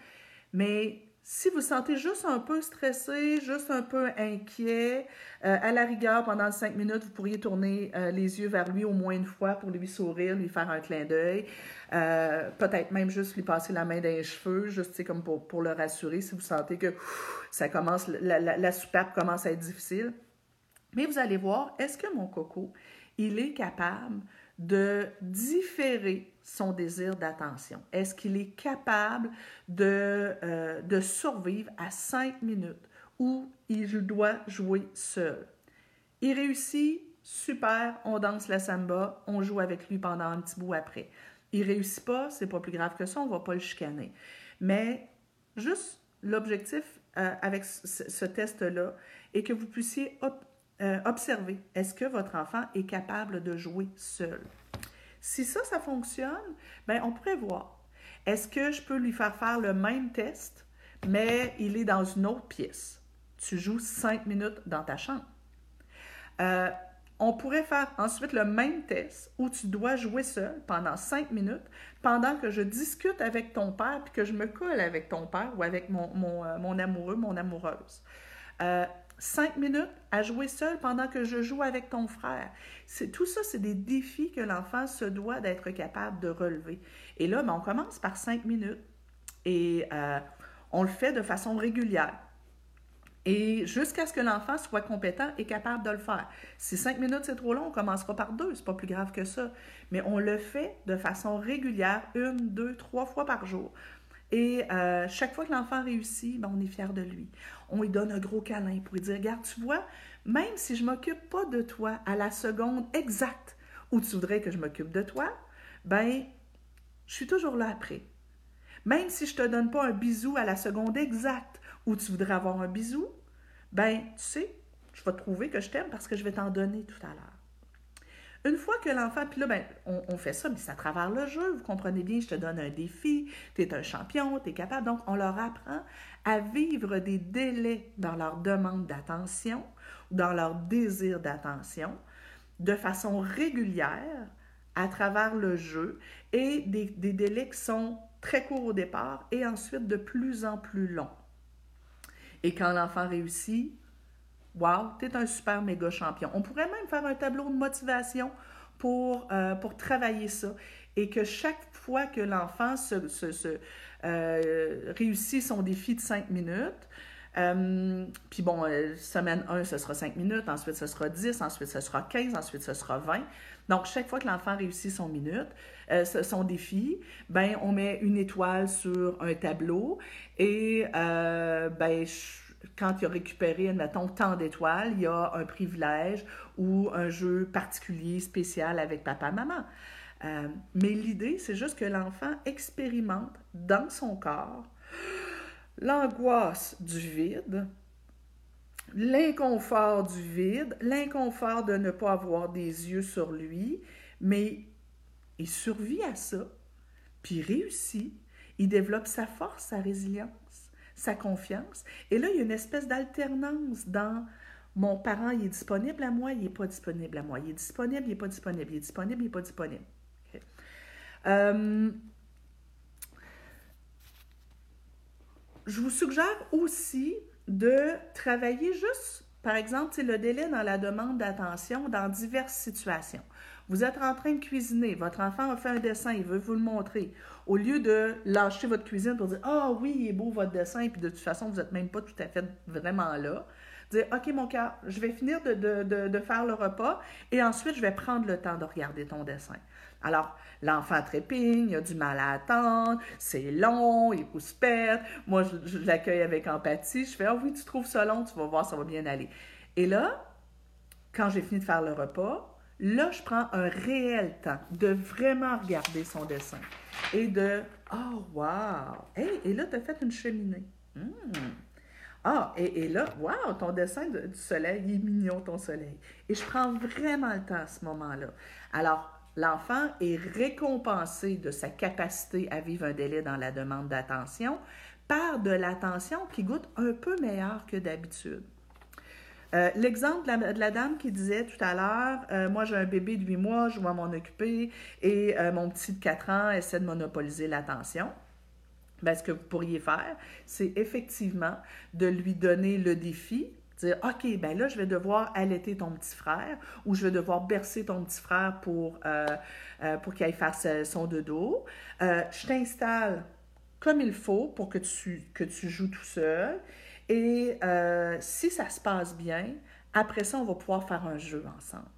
mais si vous sentez juste un peu stressé, juste un peu inquiet, euh, à la rigueur, pendant cinq minutes, vous pourriez tourner euh, les yeux vers lui au moins une fois pour lui sourire, lui faire un clin d'œil, euh, peut-être même juste lui passer la main dans les cheveux, juste comme pour, le rassurer si vous sentez que ça commence, la, la, commence à être difficile. Mais vous allez voir, est-ce que mon coco, il est capable de différer son désir d'attention? Est-ce qu'il est capable de, euh, de survivre à cinq minutes où il doit jouer seul? Il réussit, super, on danse la samba, on joue avec lui pendant un petit bout après. Il réussit pas, c'est pas plus grave que ça, on va pas le chicaner. Mais juste l'objectif euh, avec ce, test-là est que vous puissiez euh, observez, est-ce que votre enfant est capable de jouer seul? Si ça, ça fonctionne, bien, on pourrait voir. Est-ce que je peux lui faire faire le même test, mais il est dans une autre pièce? Tu joues cinq minutes dans ta chambre. Euh, on pourrait faire ensuite le même test où tu dois jouer seul pendant cinq minutes pendant que je discute avec ton père puis que je me colle avec ton père ou avec mon, euh, amoureux, mon amoureuse. Euh, cinq minutes à jouer seul pendant que je joue avec ton frère. C'est, tout ça, c'est des défis que l'enfant se doit d'être capable de relever. Et là, ben, on commence par cinq minutes et euh, on le fait de façon régulière. Et jusqu'à ce que l'enfant soit compétent et capable de le faire. Si cinq minutes c'est trop long, on commencera par deux, c'est pas plus grave que ça. Mais on le fait de façon régulière, une, deux, trois fois par jour. Et euh, chaque fois que l'enfant réussit, ben, on est fier de lui. On lui donne un gros câlin pour lui dire, regarde, tu vois, même si je m'occupe pas de toi à la seconde exacte où tu voudrais que je m'occupe de toi, ben, je suis toujours là après. Même si je te donne pas un bisou à la seconde exacte où tu voudrais avoir un bisou, ben, tu sais, je vais trouver que je t'aime parce que je vais t'en donner tout à l'heure. Une fois que l'enfant, puis là, ben, on, fait ça, mais c'est à travers le jeu, vous comprenez bien, je te donne un défi, tu es un champion, tu es capable. Donc, on leur apprend à vivre des délais dans leur demande d'attention, dans leur désir d'attention, de façon régulière à travers le jeu et des, des délais qui sont très courts au départ et ensuite de plus en plus longs. Et quand l'enfant réussit, Wow, tu es un super méga champion. On pourrait même faire un tableau de motivation pour, euh, pour travailler ça. Et que chaque fois que l'enfant se, euh, réussit son défi de 5 minutes, euh, puis bon, semaine 1, ce sera 5 minutes, ensuite ce sera 10, ensuite ce sera 15, ensuite ce sera 20. Donc, chaque fois que l'enfant réussit son minute, son défi, ben, on met une étoile sur un tableau et ben, quand il a récupéré, admettons, tant d'étoiles, il y a un privilège ou un jeu particulier, spécial avec papa-maman. Euh, mais l'idée, c'est juste que l'enfant expérimente dans son corps l'angoisse du vide, l'inconfort du vide, l'inconfort de ne pas avoir des yeux sur lui, mais il survit à ça, puis réussit, il développe sa force, sa résilience sa confiance. Et là, il y a une espèce d'alternance dans mon parent, il est disponible à moi, il n'est pas disponible à moi. Il est disponible, il n'est pas disponible. Il est disponible, il n'est pas disponible. Euh, je vous suggère aussi de travailler juste, par exemple, le délai dans la demande d'attention dans diverses situations. Vous êtes en train de cuisiner, votre enfant a fait un dessin, il veut vous le montrer. Au lieu de lâcher votre cuisine pour dire Ah oui, il est beau votre dessin, puis de toute façon, vous n'êtes même pas tout à fait vraiment là. Dire OK, mon cœur, je vais finir de, faire le repas et ensuite je vais prendre le temps de regarder ton dessin. Alors, l'enfant trépigne, il a du mal à attendre, c'est long, il pousse pète. Moi, je l'accueille avec empathie. Je fais Ah oui, tu trouves ça long, tu vas voir, ça va bien aller. Et là, quand j'ai fini de faire le repas, Là, je prends un réel temps de vraiment regarder son dessin et de Oh, wow! Hey, et là, tu as fait une cheminée. Hmm. Ah, et, là, wow, ton dessin du soleil, il est mignon, ton soleil. Et je prends vraiment le temps à ce moment-là. Alors, L'enfant est récompensé de sa capacité à vivre un délai dans la demande d'attention par de l'attention qui goûte un peu meilleur que d'habitude. Euh, l'exemple de, la, dame qui disait tout à l'heure, euh, moi j'ai un bébé de 8 mois, je dois m'en occuper et euh, mon petit de 4 ans essaie de monopoliser l'attention. Ben, ce que vous pourriez faire, c'est effectivement de lui donner le défi, dire OK, ben là, je vais devoir allaiter ton petit frère ou je vais devoir bercer ton petit frère pour, qu'il aille son dodo. je t'installe comme il faut pour que tu joues tout seul. Et euh, si ça se passe bien, après ça, on va pouvoir faire un jeu ensemble.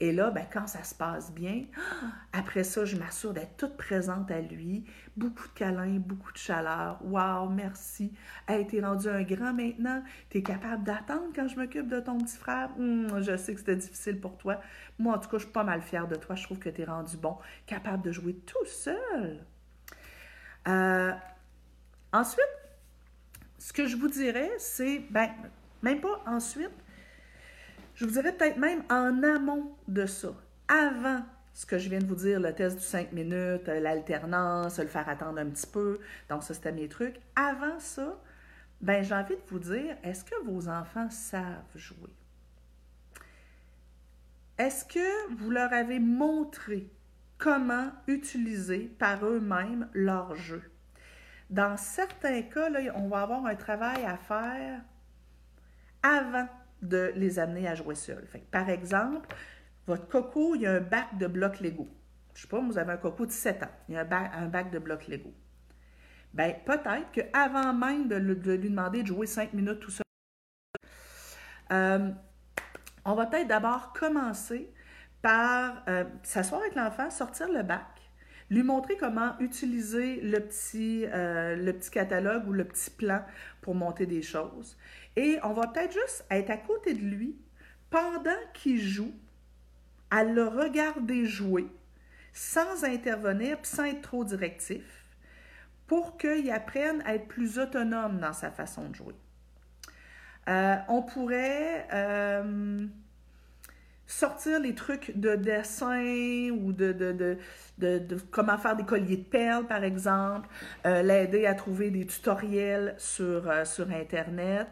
Et là, ben, quand ça se passe bien, après ça, je m'assure d'être toute présente à lui. Beaucoup de câlins, beaucoup de chaleur. Wow, merci. Hey, t'es rendu un grand maintenant. T'es capable d'attendre quand je m'occupe de ton petit frère? Hum, je sais que c'était difficile pour toi. Moi, en tout cas, je suis pas mal fière de toi. Je trouve que t'es rendu bon, capable de jouer tout seul. Euh, ensuite, ce que je vous dirais, c'est, ben, même pas ensuite, je vous dirais peut-être même en amont de ça, avant ce que je viens de vous dire, le test du 5 minutes, euh, l'alternance, le faire attendre un petit peu, donc ça c'était mes trucs. Avant ça, ben j'ai envie de vous dire, est-ce que vos enfants savent jouer? Est-ce que vous leur avez montré comment utiliser par eux-mêmes leur jeu? Dans certains cas, on va avoir un travail à faire avant de les amener à jouer seuls. par exemple, votre coco, il y a un bac de blocs Lego. Je ne sais pas, vous avez un coco de 7 ans, il y a un bac, de blocs Lego. Bien, peut-être qu'avant même de, lui demander de jouer 5 minutes tout seul, euh, on va peut-être d'abord commencer par euh, s'asseoir avec l'enfant, sortir le bac, lui montrer comment utiliser le petit, euh, le petit catalogue ou le petit plan pour monter des choses. Et on va peut-être juste être à côté de lui pendant qu'il joue, à le regarder jouer, sans intervenir, sans être trop directif, pour qu'il apprenne à être plus autonome dans sa façon de jouer. Euh, on pourrait... Euh, sortir les trucs de dessin ou de, de, de, comment faire des colliers de perles, par exemple, euh, l'aider à trouver des tutoriels sur, euh, sur Internet.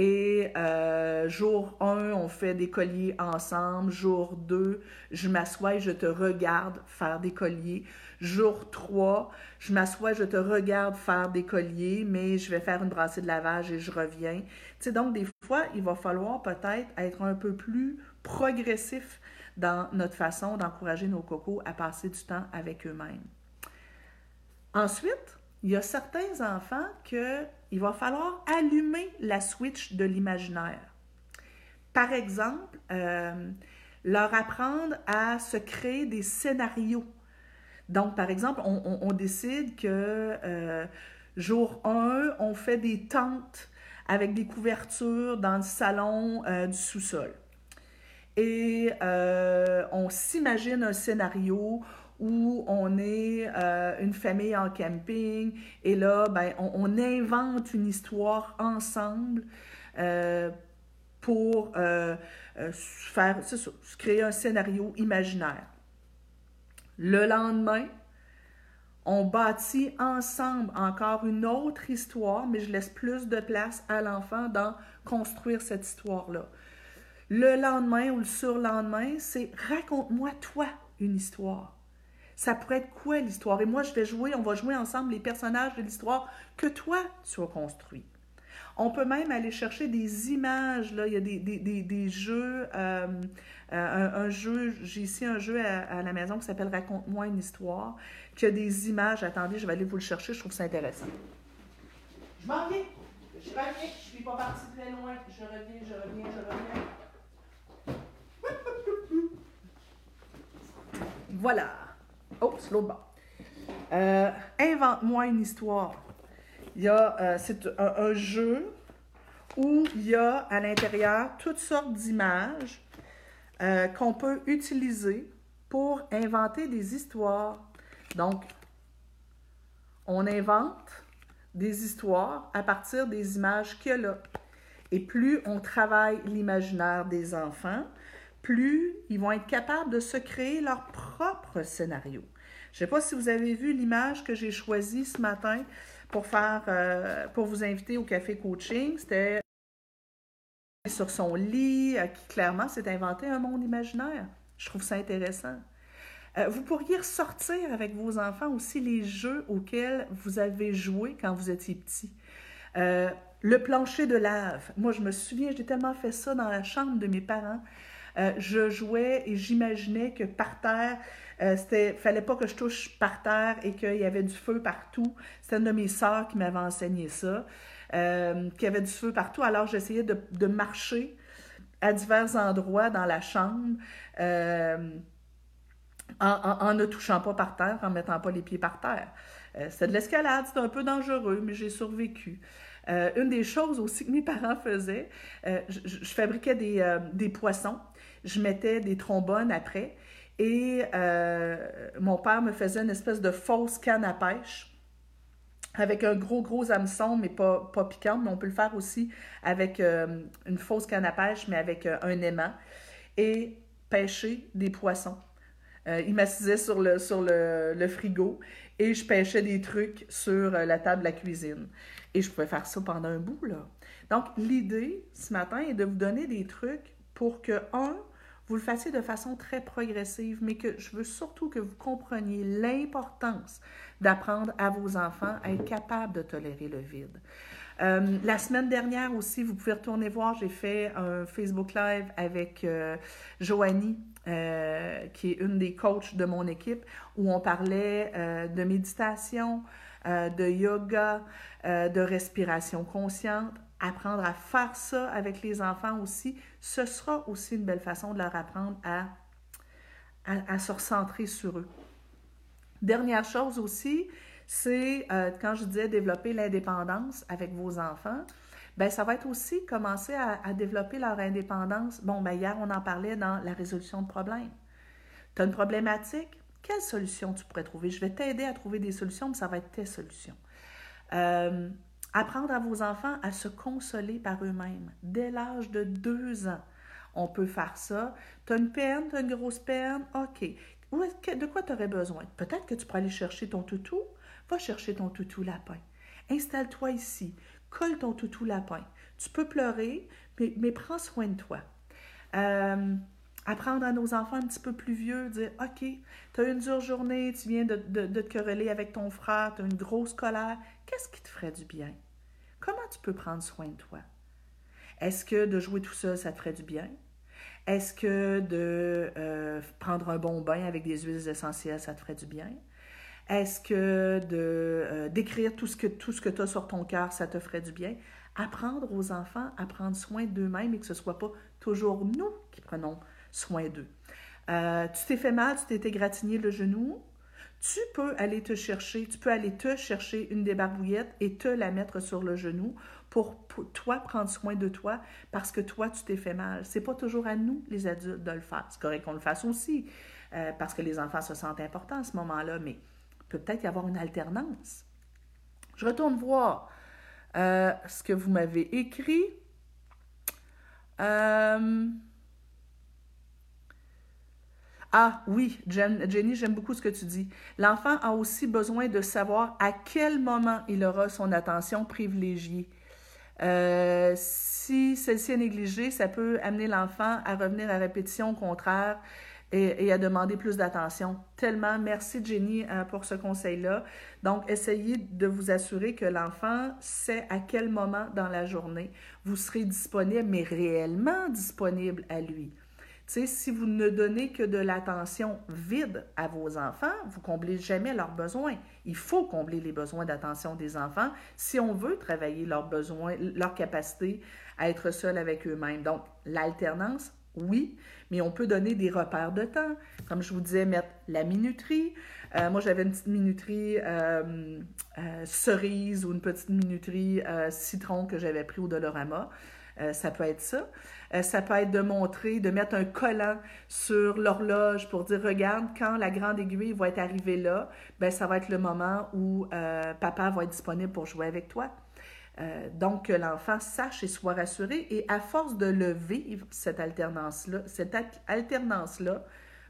Et euh, jour 1, on fait des colliers ensemble. Jour 2, je m'assois et je te regarde faire des colliers. Jour 3, je m'assois, je te regarde faire des colliers, mais je vais faire une brassée de lavage et je reviens. Tu sais, donc des il va falloir peut-être être un peu plus progressif dans notre façon d'encourager nos cocos à passer du temps avec eux-mêmes. Ensuite, il y a certains enfants qu'il va falloir allumer la switch de l'imaginaire. Par exemple, euh, leur apprendre à se créer des scénarios. Donc, par exemple, on, décide que euh, jour 1, on fait des tentes avec des couvertures dans le salon euh, du sous-sol et euh, on s'imagine un scénario où on est euh, une famille en camping et là, ben, on, invente une histoire ensemble pour faire, créer un scénario imaginaire. Le lendemain, on bâtit ensemble encore une autre histoire, mais je laisse plus de place à l'enfant dans construire cette histoire-là. Le lendemain ou le surlendemain, c'est raconte-moi toi une histoire. Ça pourrait être quoi l'histoire? Et moi, je vais jouer, on va jouer ensemble les personnages de l'histoire que toi, tu as construit. On peut même aller chercher des images. Là. Il y a des, jeux. Euh, euh, un, jeu, j'ai ici un jeu à, la maison qui s'appelle Raconte-moi une histoire, qui a des images. Attendez, je vais aller vous le chercher, je trouve ça intéressant. Je m'en viens. Je reviens. Je ne suis pas partie très loin. Je reviens, je reviens, je reviens. Voilà. Oh, c'est l'autre bord. Euh, invente-moi une histoire. Il y a, euh, c'est un, jeu où il y a à l'intérieur toutes sortes d'images euh, qu'on peut utiliser pour inventer des histoires. Donc, on invente des histoires à partir des images qu'il y a là. Et plus on travaille l'imaginaire des enfants, plus ils vont être capables de se créer leur propre scénario. Je ne sais pas si vous avez vu l'image que j'ai choisie ce matin pour euh, pour vous inviter au café coaching. C'était sur son lit, euh, qui clairement s'est inventé un monde imaginaire. Je trouve ça intéressant. Euh, vous pourriez ressortir avec vos enfants aussi les jeux auxquels vous avez joué quand vous étiez petit. le plancher de lave. Moi, je me souviens, j'ai tellement fait ça dans la chambre de mes parents. je jouais et j'imaginais que par terre, euh, c'était, fallait pas que je touche par terre et qu'il y avait du feu partout. C'était une de mes sœurs qui m'avait enseigné ça, euh, qu'il y avait du feu partout. Alors j'essayais de, marcher à divers endroits dans la chambre. Euh, en, ne touchant pas par terre, en mettant pas les pieds par terre. Euh, c'était de l'escalade, c'était un peu dangereux, mais j'ai survécu. Euh, une des choses aussi que mes parents faisaient, je, je, fabriquais des, des, poissons, je mettais des trombones après, et euh, mon père me faisait une espèce de fausse canne à pêche avec un gros, gros hameçon, mais pas, pas piquant. Mais on peut le faire aussi avec euh, une fausse canne à pêche, mais avec euh, un aimant. Et pêcher des poissons. Il m'assisait sur, le, sur frigo et je pêchais des trucs sur la table de la cuisine. Et je pouvais faire ça pendant un bout, là. Donc, l'idée ce matin est de vous donner des trucs pour que, un, vous le fassiez de façon très progressive, mais que je veux surtout que vous compreniez l'importance d'apprendre à vos enfants à être capables de tolérer le vide. Euh, la semaine dernière aussi, vous pouvez retourner voir, j'ai fait un Facebook Live avec euh, Joanie, euh, qui est une des coachs de mon équipe, où on parlait de méditation, de yoga, de respiration consciente, apprendre à faire ça avec les enfants aussi, ce sera aussi une belle façon de leur apprendre à, se recentrer sur eux. Dernière chose aussi, c'est euh, quand je disais développer l'indépendance avec vos enfants, ben ça va être aussi commencer à, à, développer leur indépendance. Bon, ben hier, on en parlait dans la résolution de problèmes. Tu as une problématique? Quelle solution tu pourrais trouver? Je vais t'aider à trouver des solutions, mais ça va être tes solutions. Euh, Apprendre à vos enfants à se consoler par eux-mêmes dès l'âge de deux ans. On peut faire ça. Tu as une peine, tu as une grosse peine, OK. De quoi tu aurais besoin? Peut-être que tu pourrais aller chercher ton toutou. Va chercher ton toutou lapin. Installe-toi ici. Colle ton toutou lapin. Tu peux pleurer, mais, prends soin de toi. Euh, apprendre à nos enfants un petit peu plus vieux, dire OK, tu as une dure journée, tu viens de, de te quereller avec ton frère, tu as une grosse colère, qu'est-ce qui te ferait du bien? Comment tu peux prendre soin de toi? Est-ce que de jouer tout seul, ça te ferait du bien? Est-ce que de euh, prendre un bon bain avec des huiles essentielles, ça te ferait du bien? Est-ce que de euh, d'écrire tout ce que tout ce que tu as sur ton cœur, ça te ferait du bien? Apprendre aux enfants à prendre soin d'eux-mêmes et que ce ne soit pas toujours nous qui prenons soin d'eux. Euh, tu t'es fait mal, tu t'es égratigné le genou, tu peux aller te chercher, tu peux aller te chercher une débarbouillette et te la mettre sur le genou pour, toi prendre soin de toi parce que toi tu t'es fait mal. C'est pas toujours à nous les adultes de le faire. C'est correct qu'on le fasse aussi euh, parce que les enfants se sentent importants à ce moment-là, mais peut peut-être y avoir une alternance. Je retourne voir euh, ce que vous m'avez écrit. Euh, ah oui, Jenny, j'aime beaucoup ce que tu dis. L'enfant a aussi besoin de savoir à quel moment il aura son attention privilégiée. Euh, si celle-ci est négligée, ça peut amener l'enfant à revenir à répétition au contraire et, à demander plus d'attention. Tellement merci Jenny euh, pour ce conseil-là. Donc, essayez de vous assurer que l'enfant sait à quel moment dans la journée vous serez disponible, mais réellement disponible à lui si vous ne donnez que de l'attention vide à vos enfants, vous comblez jamais leurs besoins. Il faut combler les besoins d'attention des enfants si on veut travailler leurs besoins, leur capacité à être seul avec eux-mêmes. Donc, l'alternance, oui, mais on peut donner des repères de temps. Comme je vous disais, mettre la minuterie. Euh, moi, j'avais une petite minuterie euh, euh, cerise ou une petite minuterie citron que j'avais pris au Dolorama. Ça peut être ça. Euh, ça peut être de montrer, de mettre un collant sur l'horloge pour dire, regarde, quand la grande aiguille va être arrivée là, ben ça va être le moment où euh, papa va être disponible pour jouer avec toi. Euh, donc, que l'enfant sache et soit rassuré. Et à force de le vivre, cette alternance-là, cette alternance-là,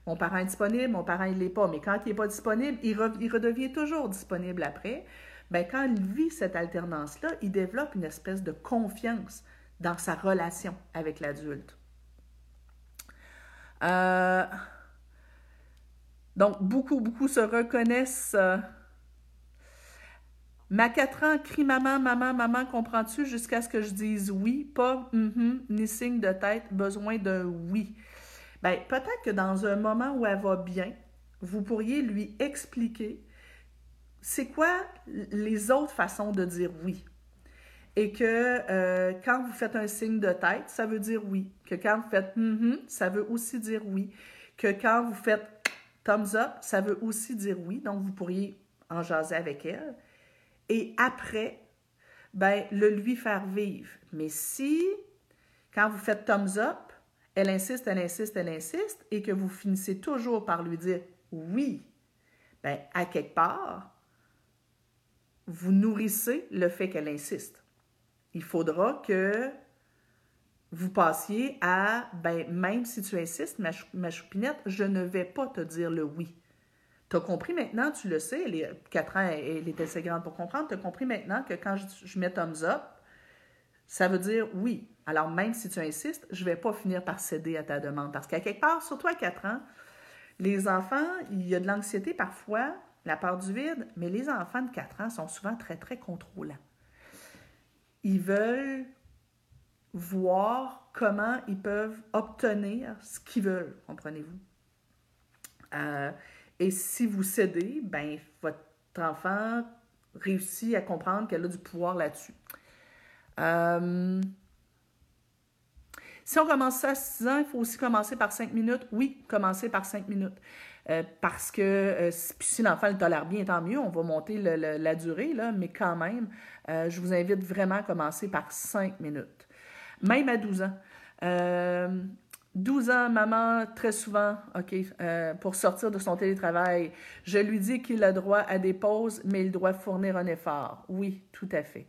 mon parent est disponible, mon parent, il l'est pas. Mais quand il n'est pas disponible, il, il, redevient toujours disponible après. Bien, quand il vit cette alternance-là, il développe une espèce de confiance dans sa relation avec l'adulte. Euh, donc, beaucoup, beaucoup se reconnaissent. Ma 4 ans crie maman, maman, maman, comprends-tu? Jusqu'à ce que je dise oui, pas mm ni signe de tête, besoin d'un oui. Bien, peut-être que dans un moment où elle va bien, vous pourriez lui expliquer c'est quoi les autres façons de dire oui. Et que euh, quand vous faites un signe de tête, ça veut dire oui. Que quand vous faites mm ça veut aussi dire oui. Que quand vous faites thumbs up, ça veut aussi dire oui. Donc, vous pourriez en jaser avec elle et après, ben, le lui faire vivre. Mais si, quand vous faites thumbs up, elle insiste, elle insiste, elle insiste, et que vous finissez toujours par lui dire oui, ben, à quelque part, vous nourrissez le fait qu'elle insiste. Il faudra que vous passiez à, ben, même si tu insistes, ma, choupinette, je ne vais pas te dire le oui. Tu as compris maintenant, tu le sais, les 4 ans, elle est assez grande pour comprendre, tu as compris maintenant que quand je, mets thumbs up, ça veut dire oui. Alors même si tu insistes, je ne vais pas finir par céder à ta demande. Parce qu'à quelque part, surtout à 4 ans, les enfants, il y a de l'anxiété parfois, la peur du vide, mais les enfants de 4 ans sont souvent très, très contrôlants. Ils veulent voir comment ils peuvent obtenir ce qu'ils veulent, comprenez-vous? Euh, et si vous cédez, ben, votre enfant réussit à comprendre qu'elle a du pouvoir là-dessus. Euh, si on commence ça à 6 ans, il faut aussi commencer par 5 minutes. Oui, commencer par 5 minutes. Euh, parce que euh, si l'enfant le tolère bien, tant mieux, on va monter la durée, là, mais quand même, je vous invite vraiment à commencer par 5 minutes. Même à 12 ans. 12 ans, maman, très souvent, OK, euh, pour sortir de son télétravail, je lui dis qu'il a droit à des pauses, mais il doit fournir un effort. Oui, tout à fait.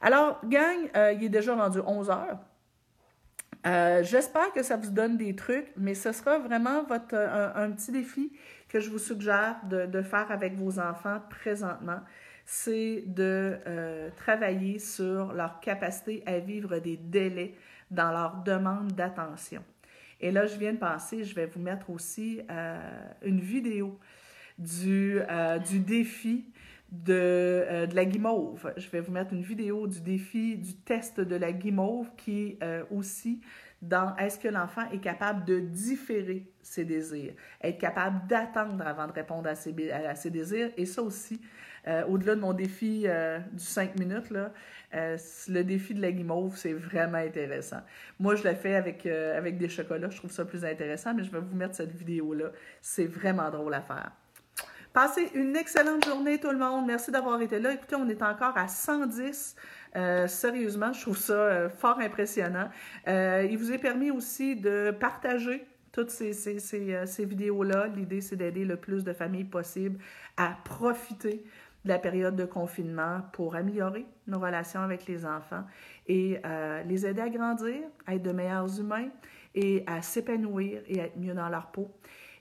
Alors, gang, euh, il est déjà rendu 11 heures. Euh, j'espère que ça vous donne des trucs, mais ce sera vraiment votre, un, petit défi que je vous suggère de, faire avec vos enfants présentement. C'est de travailler sur leur capacité à vivre des délais dans leur demande d'attention. Et là, je viens de penser, je vais vous mettre aussi euh, une vidéo du, euh, du défi de, euh, de, la guimauve. Je vais vous mettre une vidéo du défi du test de la guimauve qui est aussi dans est-ce que l'enfant est capable de différer ses désirs, être capable d'attendre avant de répondre à ses, désirs? Et ça aussi, au-delà de mon défi du 5 minutes, là, euh, le défi de la guimauve, c'est vraiment intéressant. Moi, je le fais avec, euh, avec des chocolats, je trouve ça plus intéressant, mais je vais vous mettre cette vidéo-là. C'est vraiment drôle à faire. Passez une excellente journée, tout le monde. Merci d'avoir été là. Écoutez, on est encore à 110. Euh, sérieusement, je trouve ça fort impressionnant. il vous est permis aussi de partager toutes ces, ces, ces, vidéos-là. L'idée, c'est d'aider le plus de familles possible à profiter de la période de confinement pour améliorer nos relations avec les enfants et euh, les aider à grandir, à être de meilleurs humains et à s'épanouir et à être mieux dans leur peau.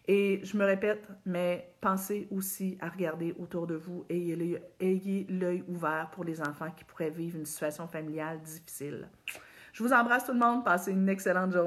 Et je me répète, mais pensez aussi à regarder autour de vous et ayez l'œil ouvert pour les enfants qui pourraient vivre une situation familiale difficile. Je vous embrasse tout le monde, passez une excellente journée.